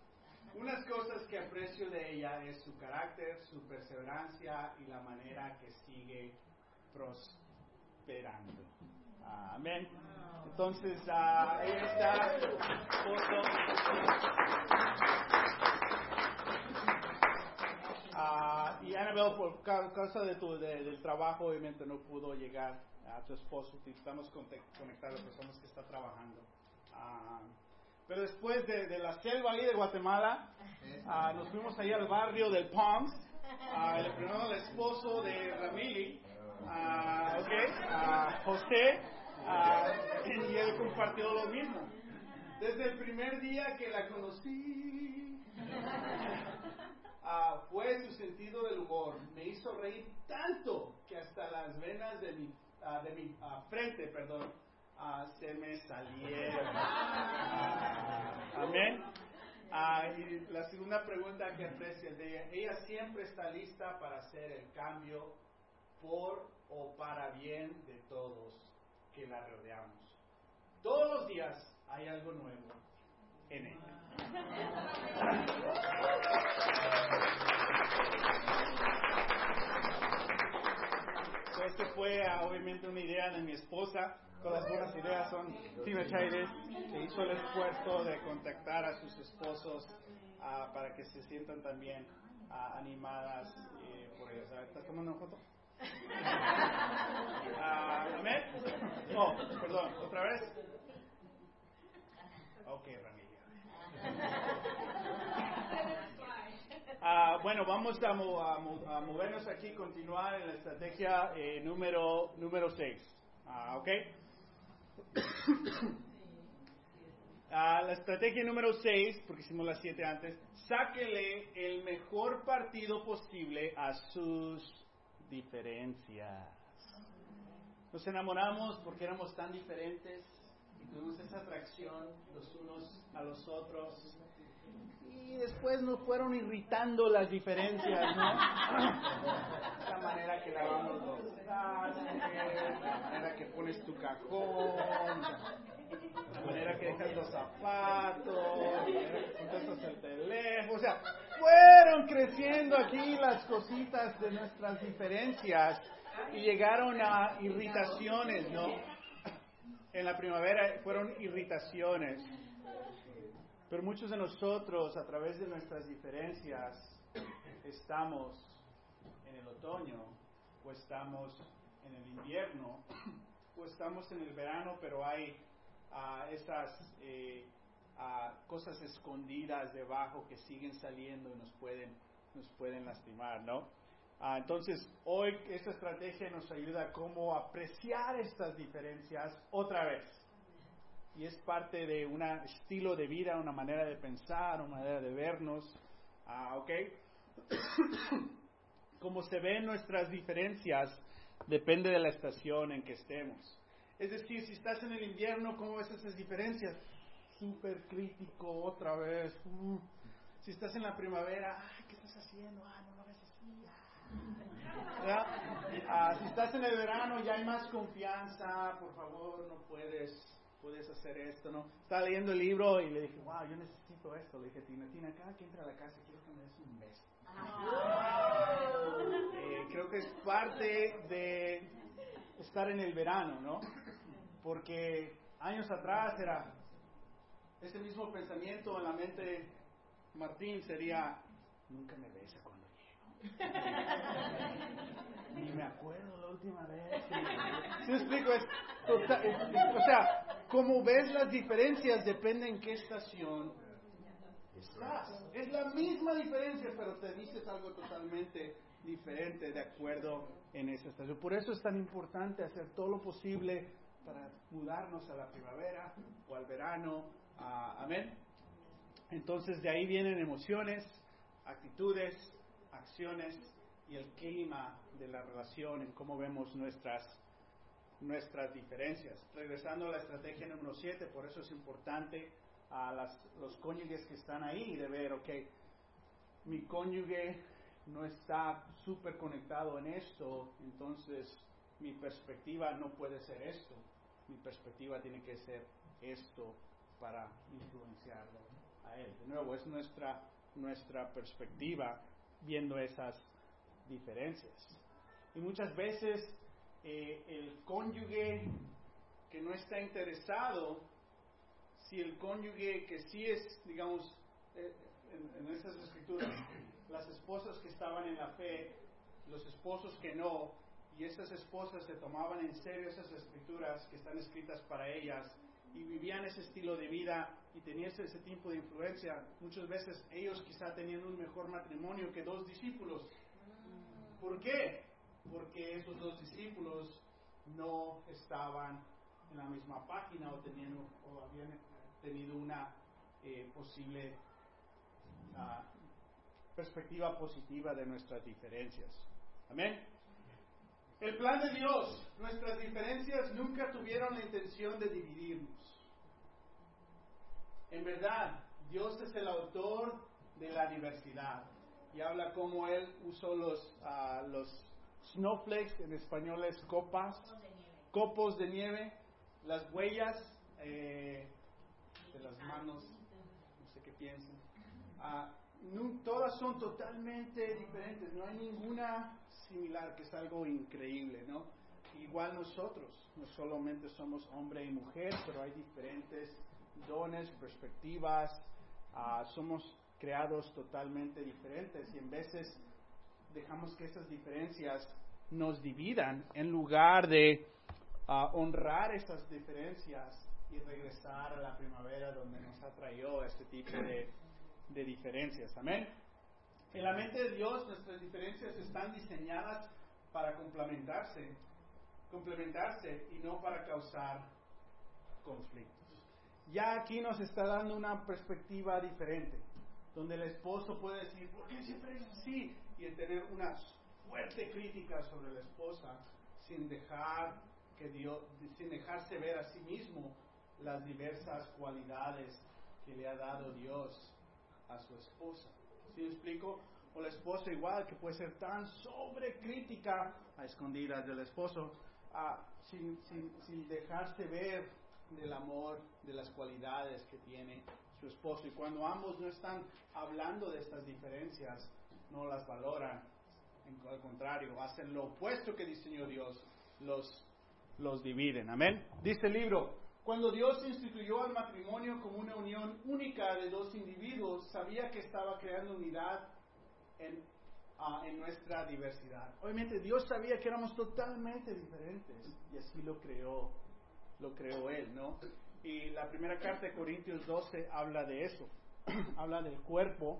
unas cosas que aprecio de ella es su carácter, su perseverancia y la manera que sigue prosperando. Amén. Entonces, uh, ella está. Uh, y Annabelle, por causa de tu, del trabajo, obviamente no pudo llegar a tu esposo. Estamos conectados, personas que está trabajando. Uh, pero después de, la selva ahí de Guatemala, ah, nos fuimos ahí al barrio del Palms. Uh, le primero esposo de Ramili, uh, okay, José, y él compartió lo mismo. Desde el primer día que la conocí, fue su sentido del humor. Me hizo reír tanto que hasta las venas de mi, de mi frente, perdón, se me salieron. Amén. Ah, y la segunda pregunta que aprecia de ella, ella siempre está lista para hacer el cambio por o para bien de todos que la rodeamos. Todos los días hay algo nuevo en ella. Este fue ah, obviamente una idea de mi esposa. Todas las buenas ideas son Tina Chávez, que hizo el esfuerzo de contactar a sus esposos ah, para que se sientan también ah, animadas eh, por ellos. ¿Estás tomando una foto? ¿Amén? Oh, perdón, ¿otra vez? Ok, Ramírez. Ah, bueno, vamos a, a, movernos aquí, continuar en la estrategia eh, número 6. Ah, ¿Ok? Ah, la estrategia número 6, porque hicimos las 7 antes, sáquele el mejor partido posible a sus diferencias. Nos enamoramos porque éramos tan diferentes y tuvimos esa atracción los unos a los otros y después nos fueron irritando las diferencias, ¿no? La manera que lavamos los trastes, la manera que pones tu cajón, la manera que dejas los zapatos, contestas el teléfono, o sea, fueron creciendo aquí las cositas de nuestras diferencias y llegaron a irritaciones, ¿no? En la primavera fueron irritaciones. Pero muchos de nosotros, a través de nuestras diferencias, estamos en el otoño, o estamos en el invierno, o estamos en el verano, pero hay uh, esas eh, uh, cosas escondidas debajo que siguen saliendo y nos pueden, nos pueden lastimar, ¿no? Uh, entonces, hoy esta estrategia nos ayuda a cómo apreciar estas diferencias otra vez y es parte de un estilo de vida, una manera de pensar, una manera de vernos. Ah, ¿Ok? Como se ven nuestras diferencias, depende de la estación en que estemos. Es decir, si estás en el invierno, ¿cómo ves esas diferencias? Súper crítico, otra vez. Uh. Si estás en la primavera, ¿qué estás haciendo? Ah, no lo ves así. Ah. ah, si estás en el verano, ya hay más confianza, por favor, no puedes puedes hacer esto, ¿no? Estaba leyendo el libro y le dije, wow, yo necesito esto. Le dije, Tina, Tina, cada que entra a la casa quiero que me des un beso. Eh, creo que es parte de estar en el verano, ¿no? Porque años atrás era ese mismo pensamiento en la mente de Martín sería, nunca me besa cuando llego. Ni me acuerdo la última vez. ¿Sí me explico? Es, o sea, como ves las diferencias depende en qué estación estás. Es la misma diferencia, pero te dices algo totalmente diferente de acuerdo en esa estación. Por eso es tan importante hacer todo lo posible para mudarnos a la primavera o al verano. amén. Entonces de ahí vienen emociones, actitudes, acciones y el clima de la relación en cómo vemos nuestras nuestras diferencias. Regresando a la estrategia número 7, por eso es importante a los cónyuges que están ahí de ver, ok, mi cónyuge no está súper conectado en esto, entonces mi perspectiva no puede ser esto, mi perspectiva tiene que ser esto para influenciarlo a él. De nuevo, es nuestra, nuestra perspectiva viendo esas diferencias. Y muchas veces eh, el cónyuge que no está interesado, si el cónyuge que sí es, digamos, eh, en, en esas escrituras, las esposas que estaban en la fe, los esposos que no, y esas esposas se tomaban en serio esas escrituras que están escritas para ellas y vivían ese estilo de vida y tenían ese, ese tipo de influencia, muchas veces ellos quizá tenían un mejor matrimonio que dos discípulos. ¿Por qué? Porque esos dos discípulos no estaban en la misma página o, tenían, o habían tenido una eh, posible uh, perspectiva positiva de nuestras diferencias. Amén. El plan de Dios, nuestras diferencias nunca tuvieron la intención de dividirnos. En verdad, Dios es el autor de la diversidad y habla cómo Él usó los, ah, los snowflakes, en español es copas, copos de nieve, las huellas eh, de las manos, no sé qué piensen. Ah, todas son totalmente diferentes, no hay ninguna similar, que es algo increíble, ¿no? Igual nosotros, no solamente somos hombre y mujer, pero hay diferentes dones, perspectivas, ah, somos creados totalmente diferentes y en veces dejamos que esas diferencias nos dividan en lugar de ah, honrar esas diferencias y regresar a la primavera donde nos ha traído este tipo de, de diferencias. Amén. En la mente de Dios nuestras diferencias están diseñadas para complementarse, complementarse y no para causar conflictos. Ya aquí nos está dando una perspectiva diferente, donde el esposo puede decir, ¿por qué siempre es así? Y tener una fuerte crítica sobre la esposa sin dejar que Dios, sin dejarse ver a sí mismo las diversas cualidades que le ha dado Dios a su esposa. ¿Sí me explico? O la esposa igual, que puede ser tan sobrecrítica a escondidas del esposo, sin, sin, sin dejarse ver del amor, de las cualidades que tiene su esposo. Y cuando ambos no están hablando de estas diferencias, no las valoran. Al contrario, hacen lo opuesto que diseñó Dios, los, los dividen. Amén. Dice el libro, cuando Dios instituyó al matrimonio como una unión única de dos individuos, sabía que estaba creando unidad en, ah, en, nuestra diversidad. Obviamente Dios sabía que éramos totalmente diferentes y así lo creó, lo creó Él, ¿no? Y la primera carta de Corintios 12 habla de eso, habla del cuerpo,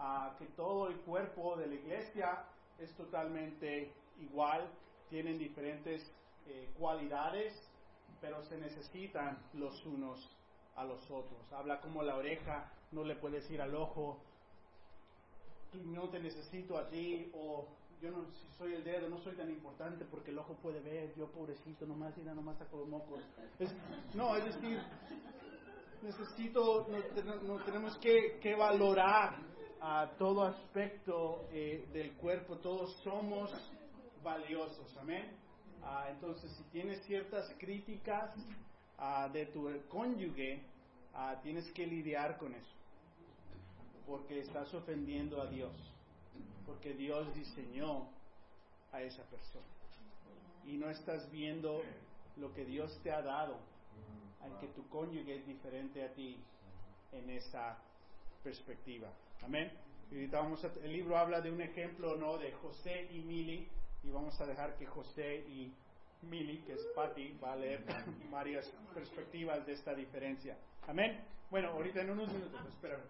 uh, que todo el cuerpo de la iglesia es totalmente igual, tienen diferentes eh, cualidades pero se necesitan los unos a los otros. Habla como la oreja no le puede decir al ojo, no te necesito a ti, o yo no, soy el dedo, no soy tan importante porque el ojo puede ver, yo pobrecito, nomás ir nomás saco los mocos. no, es decir, necesito, no, tenemos que, que, valorar a todo aspecto eh, del cuerpo, todos somos valiosos, amén. Ah, entonces, si tienes ciertas críticas ah, de tu cónyuge, ah, tienes que lidiar con eso. Porque estás ofendiendo a Dios. Porque Dios diseñó a esa persona. Y no estás viendo lo que Dios te ha dado, aunque tu cónyuge es diferente a ti en esa perspectiva. Amén. Y vamos el libro habla de un ejemplo, ¿no? De José y Mili y vamos a dejar que José y Mili, que es Patty, va a leer varias perspectivas de esta diferencia. Amén. Bueno, ahorita en unos minutos, espérame.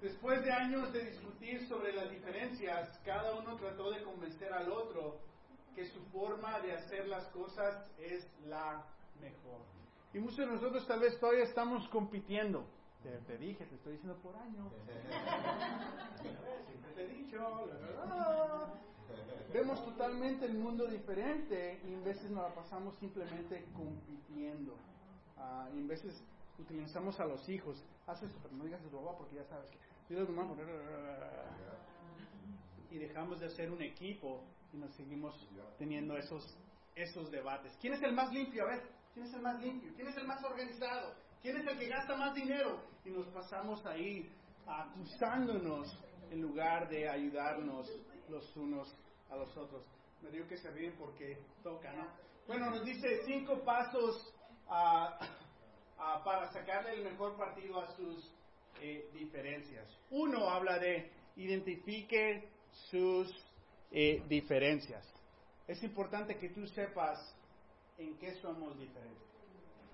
Después de años de discutir sobre las diferencias, cada uno trató de convencer al otro que su forma de hacer las cosas es la mejor. Y muchos de nosotros tal vez todavía estamos compitiendo. Te, dije, te estoy diciendo por año. Siempre te he dicho, vemos totalmente el mundo diferente y en veces nos la pasamos simplemente compitiendo. Uh, y en veces utilizamos a los hijos. Haz eso, pero no digas eso, papá, porque ya sabes que. Y dejamos de ser un equipo y nos seguimos teniendo esos, esos debates. ¿Quién es el más limpio? A ver, ¿quién es el más limpio? ¿Quién es el más organizado? ¿Quién es el que gasta más dinero? Y nos pasamos ahí acusándonos en lugar de ayudarnos los unos a los otros. Me digo que se ríen porque toca, ¿no? Bueno, nos dice cinco pasos para sacarle el mejor partido a sus eh, diferencias. Uno habla de identifique sus eh, diferencias. Es importante que tú sepas en qué somos diferentes.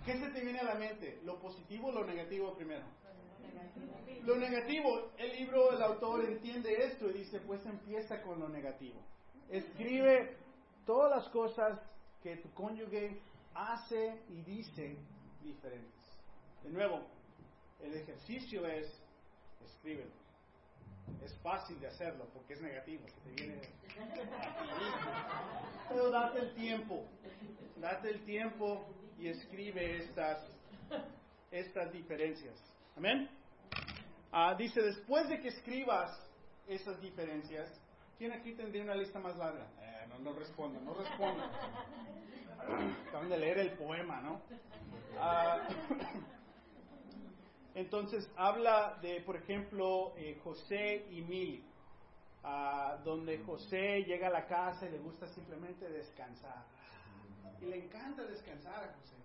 ¿Qué se te viene a la mente? ¿Lo positivo o lo negativo primero? Lo negativo, el libro, el autor entiende esto y dice, pues empieza con lo negativo. Escribe todas las cosas que tu cónyuge hace y dice diferentes. De nuevo, el ejercicio es escríbelo. Es fácil de hacerlo porque es negativo, Pero date el tiempo, date el tiempo y escribe estas, estas diferencias. Amén. Ah, dice, después de que escribas esas diferencias, ¿quién aquí tendría una lista más larga? Eh, no, no responda, no responda. Acaban de leer el poema, ¿no? Ah, entonces habla de, por ejemplo, eh, José y Mili, ah, donde José llega a la casa y le gusta simplemente descansar. Y le encanta descansar a José,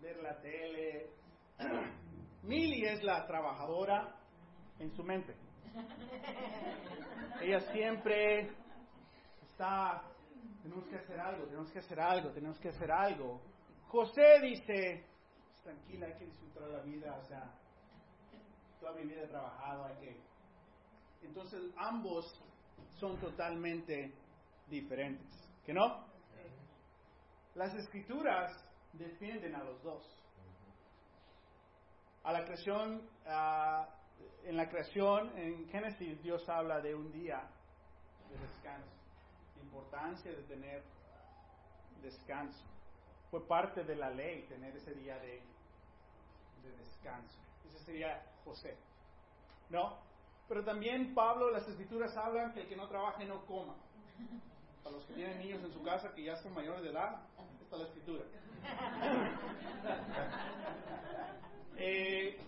ver la tele. Mili es la trabajadora en su mente. Ella siempre está, tenemos que hacer algo, tenemos que hacer algo, tenemos que hacer algo. José dice, tranquila, hay que disfrutar la vida, o sea, toda mi vida he trabajado, hay que... Entonces ambos son totalmente diferentes, ¿que no? Las escrituras defienden a los dos. A la creación, en la creación, en Génesis, Dios habla de un día de descanso, importancia de tener descanso. Fue parte de la ley tener ese día de, de descanso. Ese sería José. ¿No? Pero también Pablo, las escrituras hablan que el que no trabaje no coma. Para los que tienen niños en su casa que ya son mayores de edad, está la escritura. Eh,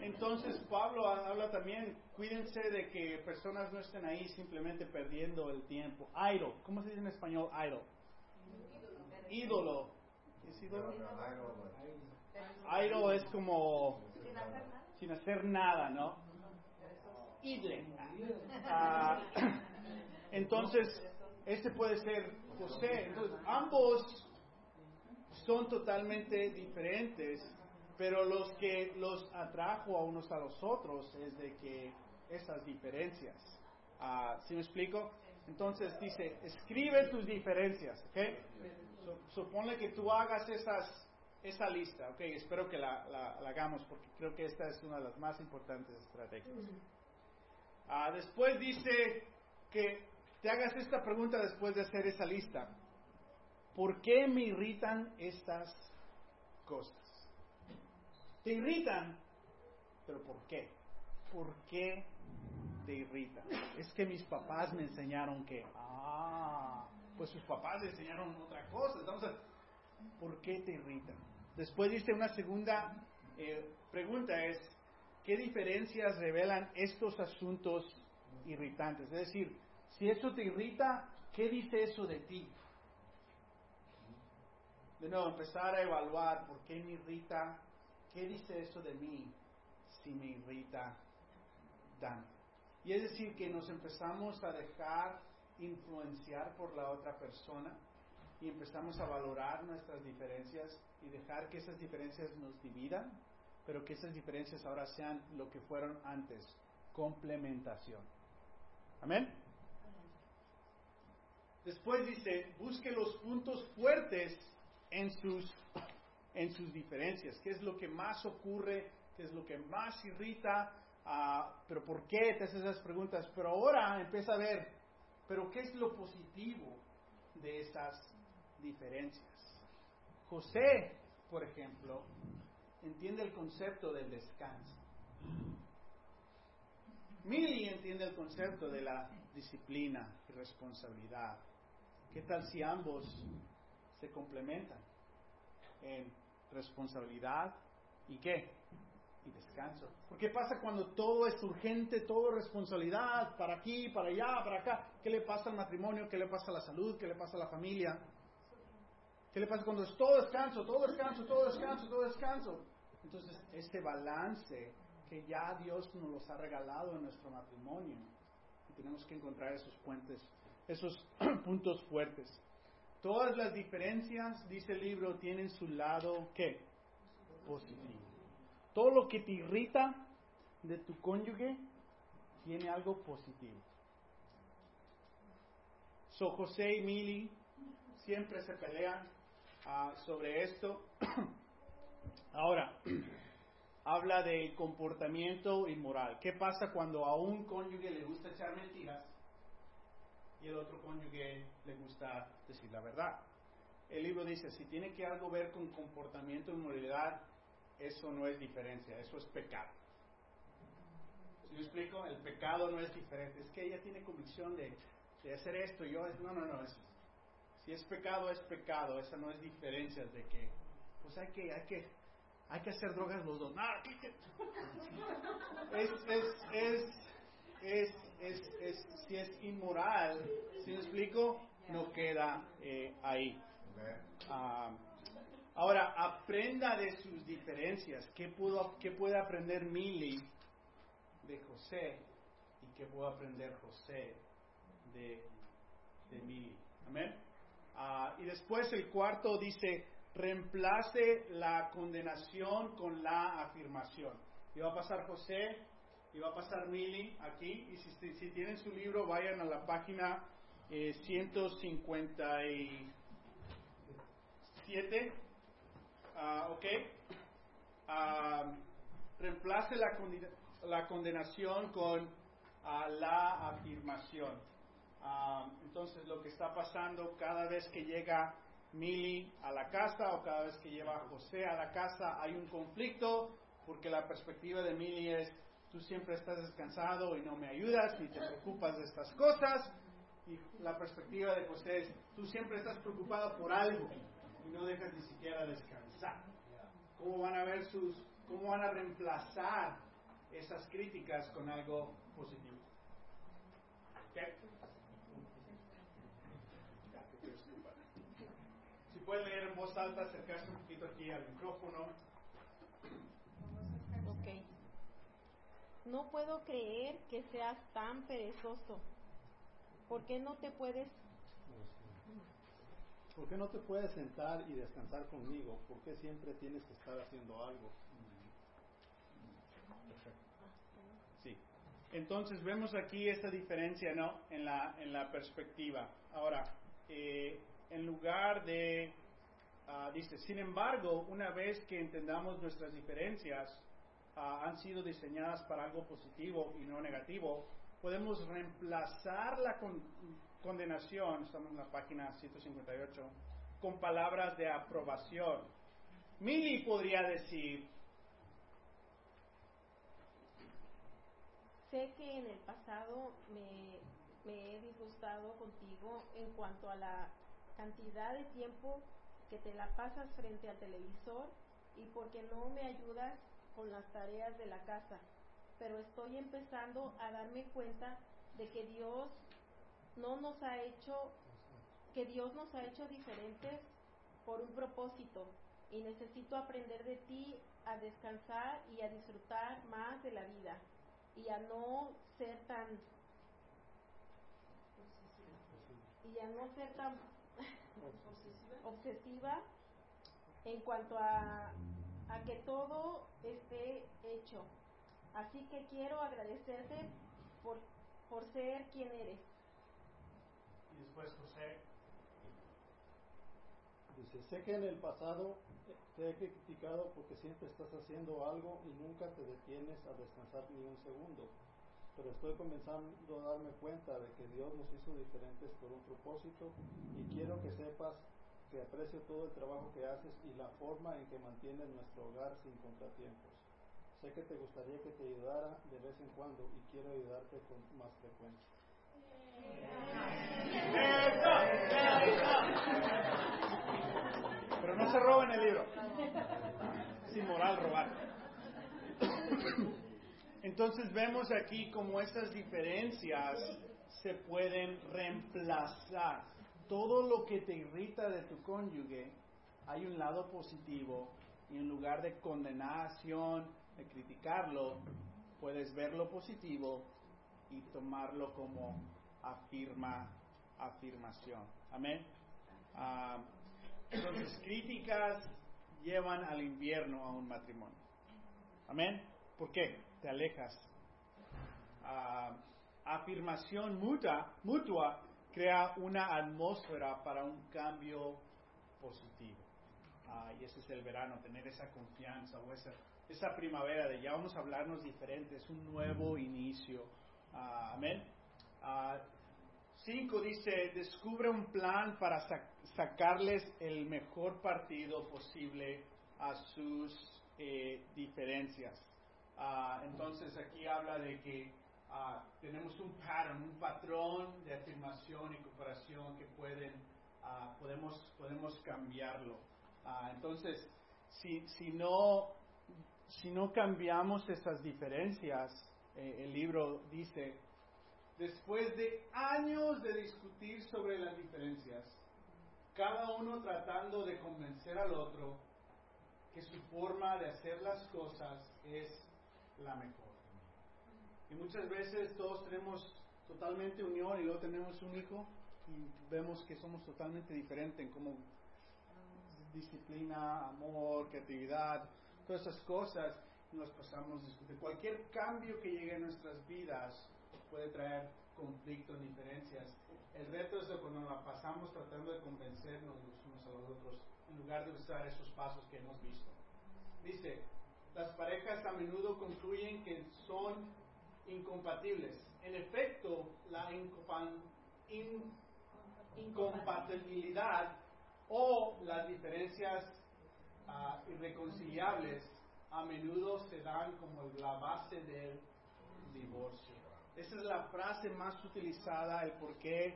entonces Pablo habla también, cuídense de que personas no estén ahí simplemente perdiendo el tiempo. Idol, ¿cómo se dice en español idol? Ídolo. ¿Es ídolo? Idol es como sin hacer nada, ¿no? Idle. Ah, entonces, ese puede ser José. Entonces, ambos son totalmente diferentes, pero los que los atrajo a unos a los otros es de que esas diferencias. Uh, ¿Sí me explico? Entonces dice, escribe tus diferencias, ¿ok? supone que tú hagas esas esa lista, ok, espero que la, hagamos porque creo que esta es una de las más importantes estrategias. Ah, después dice que te hagas esta pregunta después de hacer esa lista. ¿Por qué me irritan estas cosas? Te irritan, pero ¿por qué? ¿Por qué te irritan? Es que mis papás me enseñaron que, ah, pues sus papás le enseñaron otra cosa. ¿por qué te irritan? Después dice una segunda eh, pregunta es, ¿qué diferencias revelan estos asuntos irritantes? Es decir, si eso te irrita, ¿qué dice eso de ti? De nuevo, empezar a evaluar por qué me irrita, qué dice eso de mí si me irrita tanto. Y es decir, que nos empezamos a dejar influenciar por la otra persona y empezamos a valorar nuestras diferencias y dejar que esas diferencias nos dividan, pero que esas diferencias ahora sean lo que fueron antes, complementación. Amén. Después dice, busque los puntos fuertes en sus, en sus diferencias. ¿Qué es lo que más ocurre? ¿Qué es lo que más irrita? Ah, ¿Pero por qué te haces esas preguntas? Pero ahora empieza a ver, ¿pero qué es lo positivo de esas diferencias? José, por ejemplo, entiende el concepto del descanso. Milly entiende el concepto de la disciplina y responsabilidad. ¿Qué tal si ambos se complementan en responsabilidad y qué? Y descanso. ¿Por qué pasa cuando todo es urgente, todo es responsabilidad, para aquí, para allá, para acá? ¿Qué le pasa al matrimonio? ¿Qué le pasa a la salud? ¿Qué le pasa a la familia? ¿Qué le pasa cuando es todo descanso, todo descanso, todo descanso, todo descanso? Entonces, este balance que ya Dios nos los ha regalado en nuestro matrimonio, y tenemos que encontrar esos puentes, esos puntos fuertes. Todas las diferencias, dice el libro, tienen su lado, ¿qué? Positivo. Todo lo que te irrita de tu cónyuge tiene algo positivo. So José y Mili siempre se pelean Ah, sobre esto. Ahora, habla del comportamiento inmoral. ¿Qué pasa cuando a un cónyuge le gusta echar mentiras el otro cónyuge le gusta decir la verdad? El libro dice, si tiene que algo ver con comportamiento y moralidad, eso no es diferencia, eso es pecado. ¿Sí me explico? El pecado no es diferente. Es que ella tiene convicción de, de hacer esto. Yo, no, no, no. Es, si es pecado, es pecado. Esa no es diferencia de que, pues hay que, hay que, hay que hacer drogas los dos. No, es, es, es, es, es, es, si es inmoral, si me explico, no queda eh, ahí. Ah, ahora, aprenda de sus diferencias. ¿Qué, pudo, qué puede aprender Milly de José y qué puede aprender José de, de Milly? Amén. Ah, y después el cuarto dice, reemplace la condenación con la afirmación. Y va a pasar José y va a pasar Milly aquí. Y si, tienen su libro, vayan a la página eh, 157. Ah, ok. Ah, reemplace la, condenación con ah, la afirmación. entonces, lo que está pasando cada vez que llega Mili a la casa o cada vez que lleva José a la casa, hay un conflicto porque la perspectiva de Mili es tú siempre estás descansado y no me ayudas ni te preocupas de estas cosas. Y la perspectiva de José es tú siempre estás preocupado por algo y no dejas ni siquiera descansar. ¿Cómo van a ver sus, cómo van a reemplazar esas críticas con algo positivo? Si pueden leer en voz alta, acercarse un poquito aquí al micrófono. No puedo creer que seas tan perezoso. ¿Por qué no te puedes ¿Por qué no te puedes sentar y descansar conmigo? ¿Por qué siempre tienes que estar haciendo algo? Sí. Entonces vemos aquí esta diferencia, ¿no? En la, en la perspectiva. Ahora, eh, en lugar de, uh, dice, sin embargo, una vez que entendamos nuestras diferencias, han sido diseñadas para algo positivo y no negativo, podemos reemplazar la condenación, estamos en la página 158, con palabras de aprobación. Mili podría decir, sé que en el pasado me he disgustado contigo en cuanto a la cantidad de tiempo que te la pasas frente al televisor y porque no me ayudas con las tareas de la casa, pero estoy empezando a darme cuenta de que Dios no nos ha hecho, que Dios nos ha hecho diferentes por un propósito. Y necesito aprender de ti a descansar y a disfrutar más de la vida y a no ser tan y a no ser tan obsesiva. en cuanto a a que todo esté hecho. Así que quiero agradecerte por, por ser quien eres. Y después José. Dice, sé que en el pasado te he criticado porque siempre estás haciendo algo y nunca te detienes a descansar ni un segundo. Pero estoy comenzando a darme cuenta de que Dios nos hizo diferentes por un propósito y quiero que sepas aprecio todo el trabajo que haces y la forma en que mantienes nuestro hogar sin contratiempos. Sé que te gustaría que te ayudara de vez en cuando y quiero ayudarte con más frecuencia. Pero no se roben el libro. Es inmoral robar. Entonces vemos aquí cómo estas diferencias se pueden reemplazar todo lo que te irrita de tu cónyuge, hay un lado positivo y en lugar de condenación, de criticarlo, puedes ver lo positivo y tomarlo como afirma, afirmación. Amén. Ah, entonces, críticas llevan al invierno a un matrimonio. Amén. ¿Por qué? Te alejas. Ah, afirmación mutua, mutua crea una atmósfera para un cambio positivo. Ah, y ese es el verano, tener esa confianza o esa, esa primavera de ya vamos a hablarnos diferente, es un nuevo inicio. Ah, amén. Ah, cinco dice, descubre un plan para sacarles el mejor partido posible a sus eh, diferencias. Ah, entonces aquí habla de que ah, tenemos un pattern, un patrón de afirmación y comparación que pueden, ah, podemos, podemos cambiarlo. Ah, entonces, si, si, no, si no cambiamos esas diferencias, eh, el libro dice, después de años de discutir sobre las diferencias, cada uno tratando de convencer al otro que su forma de hacer las cosas es la mejor. Y muchas veces todos tenemos totalmente unión y luego tenemos un hijo y vemos que somos totalmente diferentes en cómo disciplina, amor, creatividad, todas esas cosas nos pasamos discutiendo. Cualquier cambio que llegue a nuestras vidas puede traer conflictos, diferencias. El reto es de cuando la pasamos tratando de convencernos los unos a los otros en lugar de usar esos pasos que hemos visto. Dice, las parejas a menudo concluyen que son incompatibles. En efecto, la incompa- in- incompatibilidad o las diferencias ah, irreconciliables a menudo se dan como la base del divorcio. Esa es la frase más utilizada, el por qué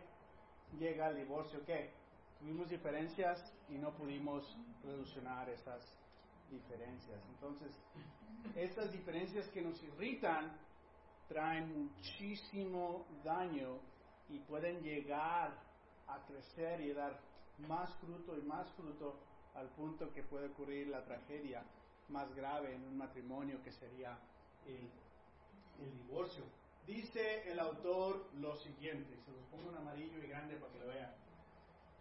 llega el divorcio. ¿Qué? Tuvimos diferencias y no pudimos solucionar esas diferencias. Entonces, estas diferencias que nos irritan traen muchísimo daño y pueden llegar a crecer y dar más fruto y más fruto al punto que puede ocurrir la tragedia más grave en un matrimonio que sería el, el divorcio. Dice el autor lo siguiente, se los pongo en amarillo y grande para que lo vean.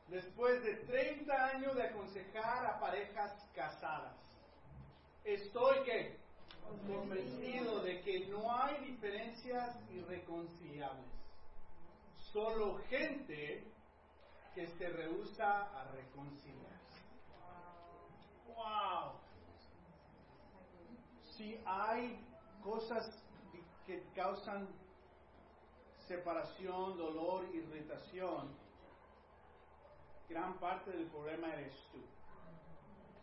Después de 30 años de aconsejar a parejas casadas, estoy que convencido de que no hay diferencias irreconciliables, solo gente que se rehúsa a reconciliarse. ¡Wow! Si hay cosas que causan separación, dolor, irritación, gran parte del problema eres tú.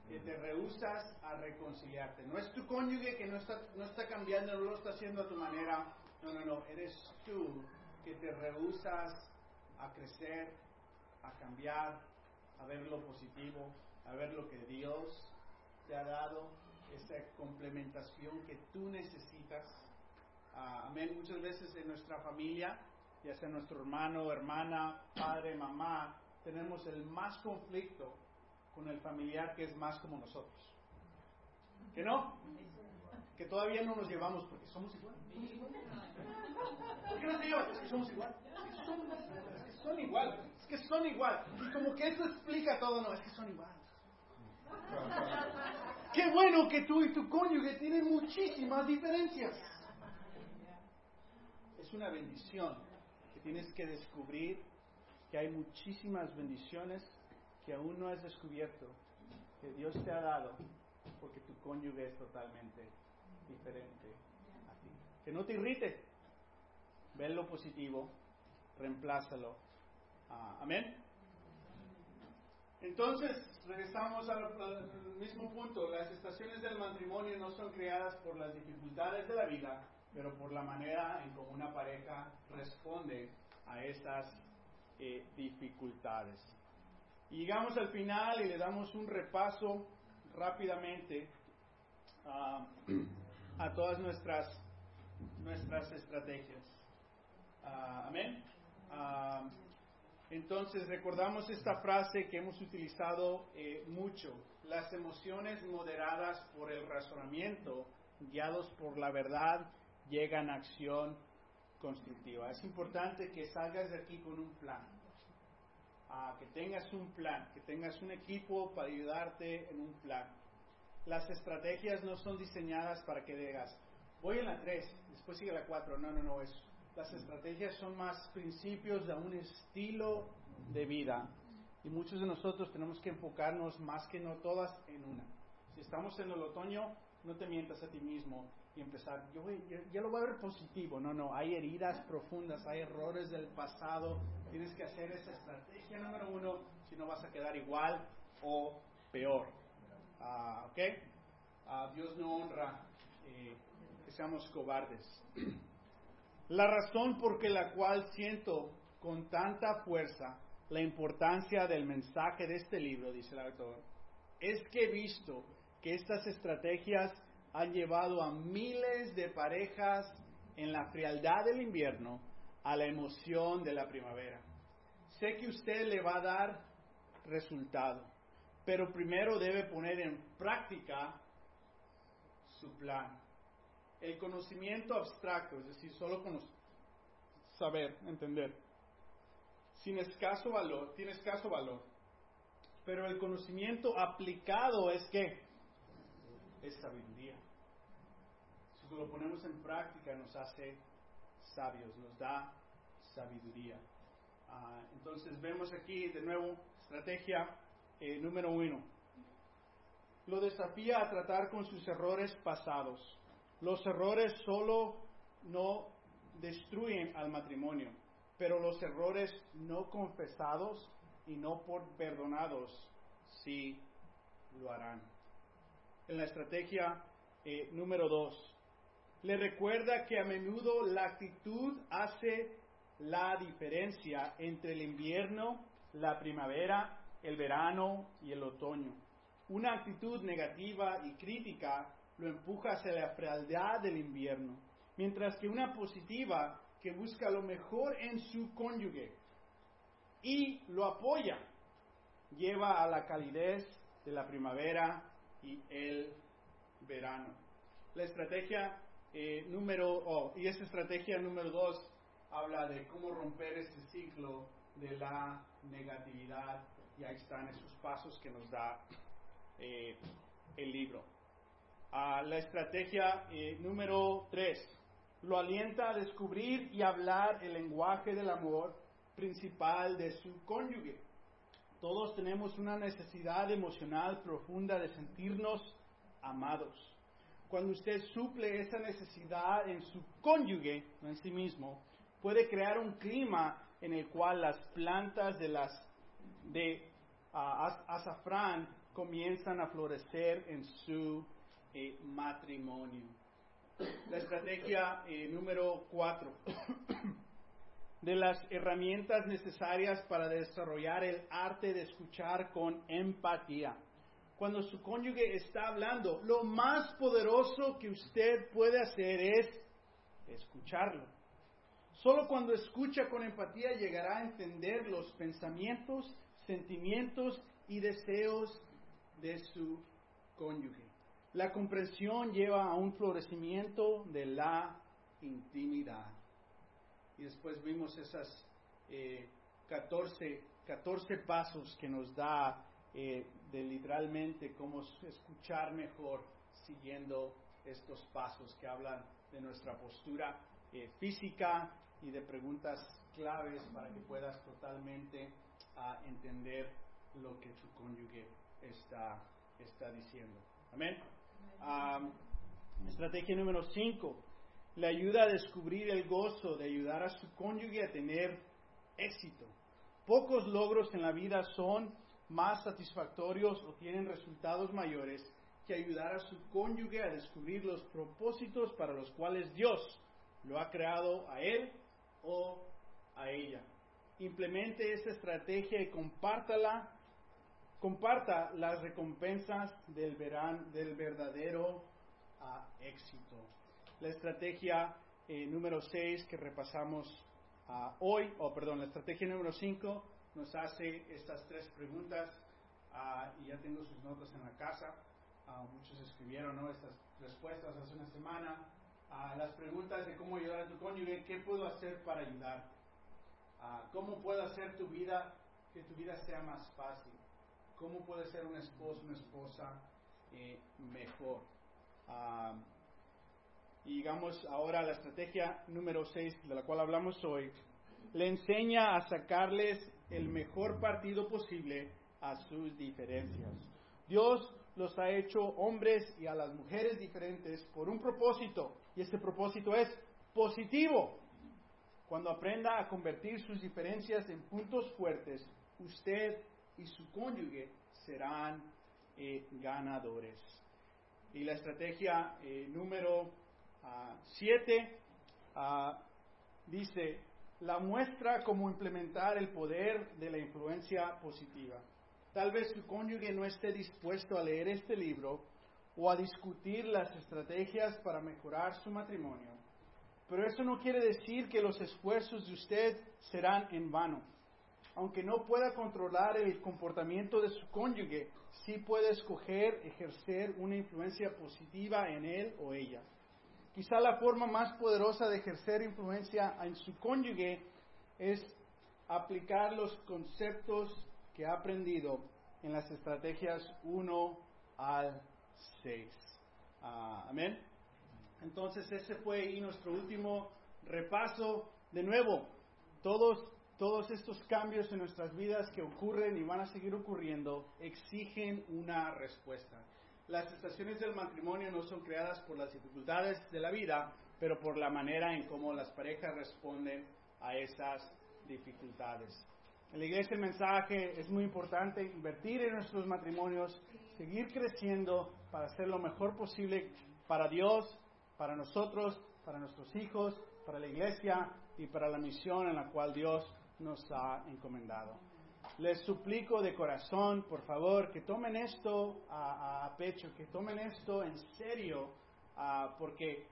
Que te rehusas a reconciliarte. No es tu cónyuge que no está, no está cambiando, no lo está haciendo a tu manera. No, no, no. Eres tú que te rehusas a crecer, a cambiar, a ver lo positivo, a ver lo que Dios te ha dado, esa complementación que tú necesitas. Ah, amén. Muchas veces en nuestra familia, ya sea nuestro hermano, hermana, padre, mamá, tenemos el más conflicto con el familiar que es más como nosotros. ¿Que no? Que todavía no nos llevamos porque somos iguales. ¿Por qué no te llevas? Es que somos igual. Es que son, es que son igual. Es que son igual. Y como que eso explica todo, no, es que son iguales. Qué bueno que tú y tu cónyuge tienen muchísimas diferencias. Es una bendición que tienes que descubrir que hay muchísimas bendiciones que aún no has descubierto, que Dios te ha dado, porque tu cónyuge es totalmente diferente a ti. Que no te irrite. Ve lo positivo, reemplázalo. Ah, Amén. Entonces, regresamos al, mismo punto. Las estaciones del matrimonio no son creadas por las dificultades de la vida, pero por la manera en cómo una pareja responde a esas eh, dificultades. Y llegamos al final y le damos un repaso rápidamente a, a todas nuestras, nuestras estrategias. Ah, Amén. Ah, entonces recordamos esta frase que hemos utilizado eh, mucho. Las emociones moderadas por el razonamiento, guiados por la verdad, llegan a acción constructiva. Es importante que salgas de aquí con un plan. Ah, que tengas un plan, que tengas un equipo para ayudarte en un plan. Las estrategias no son diseñadas para que digas, voy en la 3, después sigue la 4. No, no, no, es, las estrategias son más principios de un estilo de vida. Y muchos de nosotros tenemos que enfocarnos más que no todas en una. Si estamos en el otoño, no te mientas a ti mismo y empezar, yo, yo, lo voy a ver positivo. No, no, hay heridas profundas, hay errores del pasado. Tienes que hacer esa estrategia número uno, si no vas a quedar igual o peor. Uh, ¿Ok? Uh, Dios no honra eh, que seamos cobardes. La razón por la cual siento con tanta fuerza la importancia del mensaje de este libro, dice el autor, es que he visto que estas estrategias han llevado a miles de parejas en la frialdad del invierno a la emoción de la primavera. Sé que usted le va a dar resultado, pero primero debe poner en práctica su plan. El conocimiento abstracto, es decir, solo saber, entender, sin escaso valor, tiene escaso valor. Pero el conocimiento aplicado es que es sabiduría. Lo ponemos en práctica nos hace sabios, nos da sabiduría. Ah, entonces vemos aquí de nuevo estrategia eh, número uno. Lo desafía a tratar con sus errores pasados. Los errores solo no destruyen al matrimonio, pero los errores no confesados y no por perdonados sí lo harán. En la estrategia eh, número dos, le recuerda que a menudo la actitud hace la diferencia entre el invierno, la primavera, el verano y el otoño. Una actitud negativa y crítica lo empuja hacia la frialdad del invierno, mientras que una positiva que busca lo mejor en su cónyuge y lo apoya, lleva a la calidez de la primavera y el verano. La estrategia eh, número, oh, y esa estrategia número dos habla de cómo romper ese ciclo de la negatividad y ahí están esos pasos que nos da eh, el libro. Ah, la estrategia eh, número tres lo alienta a descubrir y hablar el lenguaje del amor principal de su cónyuge. Todos tenemos una necesidad emocional profunda de sentirnos amados. Cuando usted suple esa necesidad en su cónyuge, no en sí mismo, puede crear un clima en el cual las plantas de las de uh, azafrán comienzan a florecer en su eh, matrimonio. La estrategia eh, número cuatro de las herramientas necesarias para desarrollar el arte de escuchar con empatía. Cuando su cónyuge está hablando, lo más poderoso que usted puede hacer es escucharlo. Solo cuando escucha con empatía llegará a entender los pensamientos, sentimientos y deseos de su cónyuge. La comprensión lleva a un florecimiento de la intimidad. Y después vimos esas 14, eh, 14 pasos que nos da eh, de literalmente cómo escuchar mejor siguiendo estos pasos que hablan de nuestra postura eh, física y de preguntas claves para que puedas totalmente ah, entender lo que tu cónyuge está, está diciendo. Amén. estrategia número 5 le ayuda a descubrir el gozo de ayudar a su cónyuge a tener éxito. Pocos logros en la vida son más satisfactorios o tienen resultados mayores que ayudar a su cónyuge a descubrir los propósitos para los cuales Dios lo ha creado a él o a ella. Implemente esa estrategia y compártala, comparta las recompensas del, verán, del verdadero ah, éxito la estrategia eh, número 6 que repasamos ah, hoy, o perdón, la estrategia número 5 nos hace estas tres preguntas ah, y ya tengo sus notas en la casa. Ah, muchos escribieron estas respuestas hace una semana. las preguntas de cómo ayudar a tu cónyuge, ¿qué puedo hacer para ayudar? ¿Cómo puedo hacer tu vida, que tu vida sea más fácil? ¿Cómo puede ser un esposo, una esposa eh, mejor? y digamos ahora la estrategia número 6 de la cual hablamos hoy, le enseña a sacarles el mejor partido posible a sus diferencias. Dios los ha hecho hombres y a las mujeres diferentes por un propósito, y ese propósito es positivo. Cuando aprenda a convertir sus diferencias en puntos fuertes, usted y su cónyuge serán eh, ganadores. Y la estrategia eh, número 7 ah, dice, la muestra como implementar el poder de la influencia positiva. Tal vez su cónyuge no esté dispuesto a leer este libro o a discutir las estrategias para mejorar su matrimonio, pero eso no quiere decir que los esfuerzos de usted serán en vano. Aunque no pueda controlar el comportamiento de su cónyuge, sí puede escoger ejercer una influencia positiva en él o ella. Quizá la forma más poderosa de ejercer influencia en su cónyuge es aplicar los conceptos que ha aprendido en las estrategias 1 al 6. Ah, amén. Entonces ese fue nuestro último repaso. De nuevo, todos, todos estos cambios en nuestras vidas que ocurren y van a seguir ocurriendo exigen una respuesta. Las estaciones del matrimonio no son creadas por las dificultades de la vida, pero por la manera en cómo las parejas responden a esas dificultades. En la iglesia el mensaje es muy importante, invertir en nuestros matrimonios, seguir creciendo para hacer lo mejor posible para Dios, para nosotros, para nuestros hijos, para la iglesia y para la misión en la cual Dios nos ha encomendado les suplico de corazón, por favor, que tomen esto a, pecho, que tomen esto en serio, ah, porque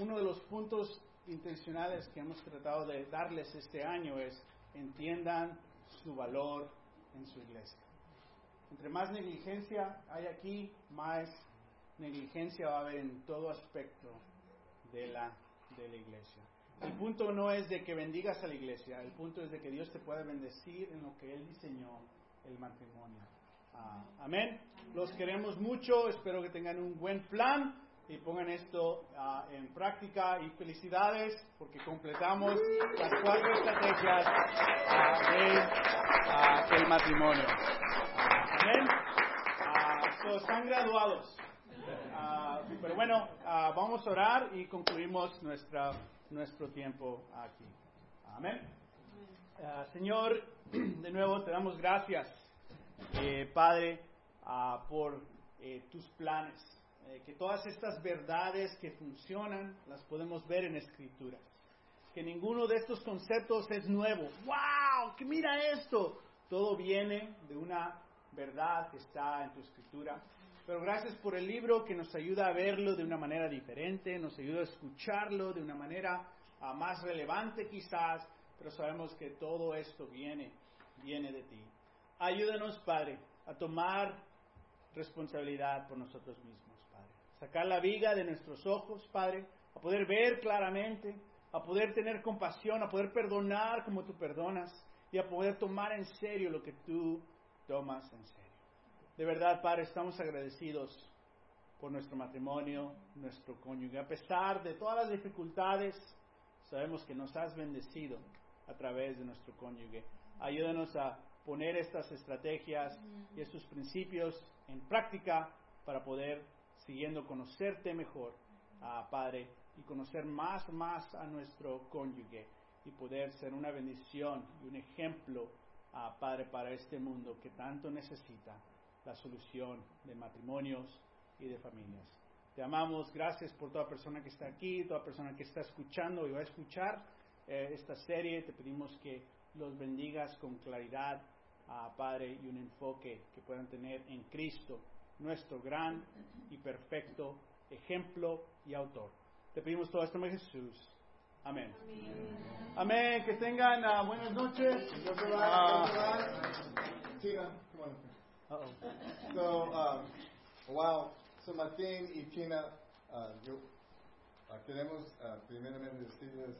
uno de los puntos intencionales que hemos tratado de darles este año es entiendan su valor en su iglesia. Entre más negligencia hay aquí, más negligencia va a haber en todo aspecto de la, de la iglesia. El punto no es de que bendigas a la iglesia, el punto es de que Dios te pueda bendecir en lo que Él diseñó, el matrimonio. Ah, amén. Los queremos mucho, espero que tengan un buen plan y pongan esto ah, en práctica y felicidades porque completamos las cuatro estrategias uh, del matrimonio. amén. están graduados. pero bueno, vamos a orar y concluimos nuestra nuestro tiempo aquí. Amén. Ah, Señor, de nuevo te damos gracias, eh, Padre, ah, por eh, tus planes. Eh, que todas estas verdades que funcionan las podemos ver en escrituras. Que ninguno de estos conceptos es nuevo. ¡Wow! ¡Que mira esto! Todo viene de una verdad que está en tu escritura. Pero gracias por el libro que nos ayuda a verlo de una manera diferente, nos ayuda a escucharlo de una manera ah, más relevante quizás, pero sabemos que todo esto viene, viene de ti. Ayúdanos, Padre, a tomar responsabilidad por nosotros mismos, Padre. Sacar la viga de nuestros ojos, Padre, a poder ver claramente, a poder tener compasión, a poder perdonar como tú perdonas y a poder tomar en serio lo que tú tomas en serio. De verdad, Padre, estamos agradecidos por nuestro matrimonio, nuestro cónyuge. A pesar de todas las dificultades, sabemos que nos has bendecido a través de nuestro cónyuge. Ayúdanos a poner estas estrategias y estos principios en práctica para poder, siguiendo, conocerte mejor, Padre, y conocer más, más a nuestro cónyuge y poder ser una bendición y un ejemplo, Padre, para este mundo que tanto necesita la solución de matrimonios y de familias. Te amamos, gracias por toda persona que está aquí, toda persona que está escuchando y va a escuchar eh, esta serie. Te pedimos que los bendigas con claridad, a Padre, y un enfoque que puedan tener en Cristo, nuestro gran y perfecto ejemplo y autor. Te pedimos todo esto en Jesús. Amén. Amén. Que tengan uh, buenas noches. Uh-oh. So, um, wow. So, Martín y Tina, uh, yo uh, queremos uh, primeramente decirles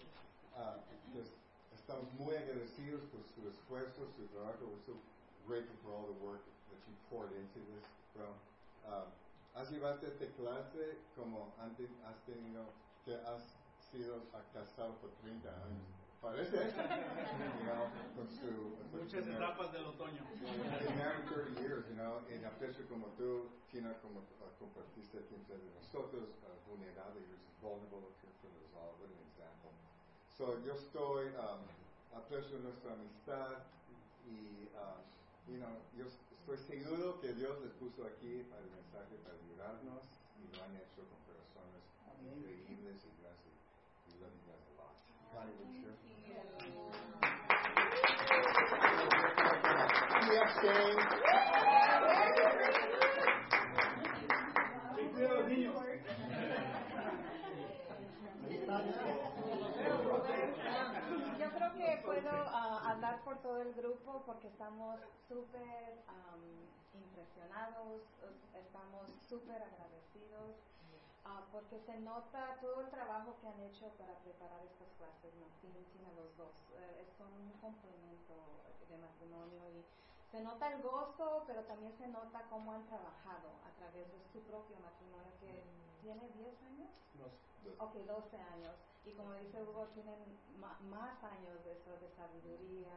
uh, que estamos muy agradecidos por su esfuerzo, su trabajo. We're so grateful for all the work that you poured into this, bro. Um, has llevado esta clase como antes has tenido que has sido casado por 30 años. Parece, you know, con su, Muchas etapas del otoño. Married 30 years, you know, en aprecio como tú, Tina, como uh, compartiste entre nosotros, uh, vulnerable, you're vulnerable for us all, what an example. So, yo estoy, um, aprecio nuestra amistad y, uh, you know, yo estoy seguro que Dios les puso aquí para el mensaje, para ayudarnos y lo han hecho con corazones increíbles y gracias. We love you guys a Yo creo que puedo ah, hablar por todo el grupo porque estamos súper am, impresionados, es- estamos súper agradecidos, ah, porque se nota todo el trabajo que han hecho para preparar estas clases, Martín y Tina, los dos. Eh, son un complemento de matrimonio y se nota el gozo, pero también se nota cómo han trabajado a través de su propio matrimonio, que tiene 10 años. Ok, 12 años. Y como dice Hugo, tienen más años de eso, de sabiduría.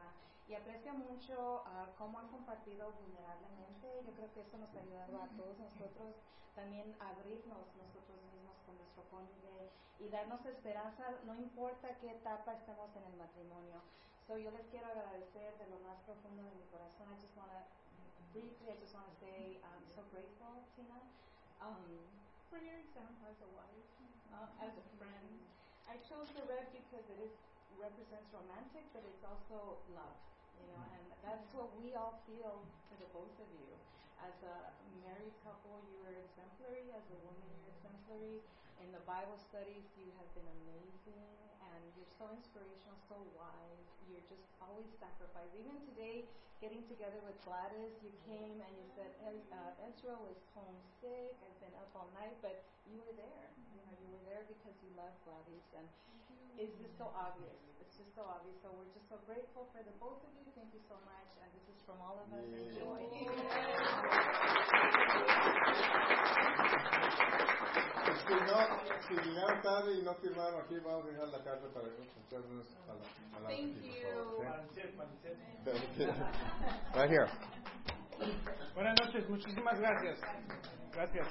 Y aprecio mucho ah, cómo han compartido vulnerablemente. Yo creo que eso nos ha ayudado a todos nosotros también a abrirnos nosotros mismos con nuestro cónyuge y darnos esperanza, no importa qué etapa estemos en el matrimonio. So, yo les quiero agradecer de lo más profundo de mi corazón. I just want to, briefly, I just want to say I'm so grateful, Tina. Um, for your example as a wife, uh, as a friend. I chose the red because it is represents romantic, but it's also love, you know, and that's what we all feel for the both of you. As a married couple, you are exemplary. As a woman, you're exemplary. In the Bible studies, you have been amazing, and you're so inspirational, so wise. You're just always sacrificed. Even today, getting together with Gladys, you came and you said, "Ez- uh, Ezra was homesick. I've been up all night, but you were there. You know, you were there because you love Gladys, and it's just so obvious. It's just so obvious. So we're just so grateful for the both of you. Thank you so much, and this is from all of us. Yeah. Enjoy. Si no, si llegaron tarde y no firmaron aquí, vamos a dejar la carta para echarnos a la, a la Thank aquí, you. por favor, ¿sí? Right here. Buenas noches, muchísimas gracias. Gracias.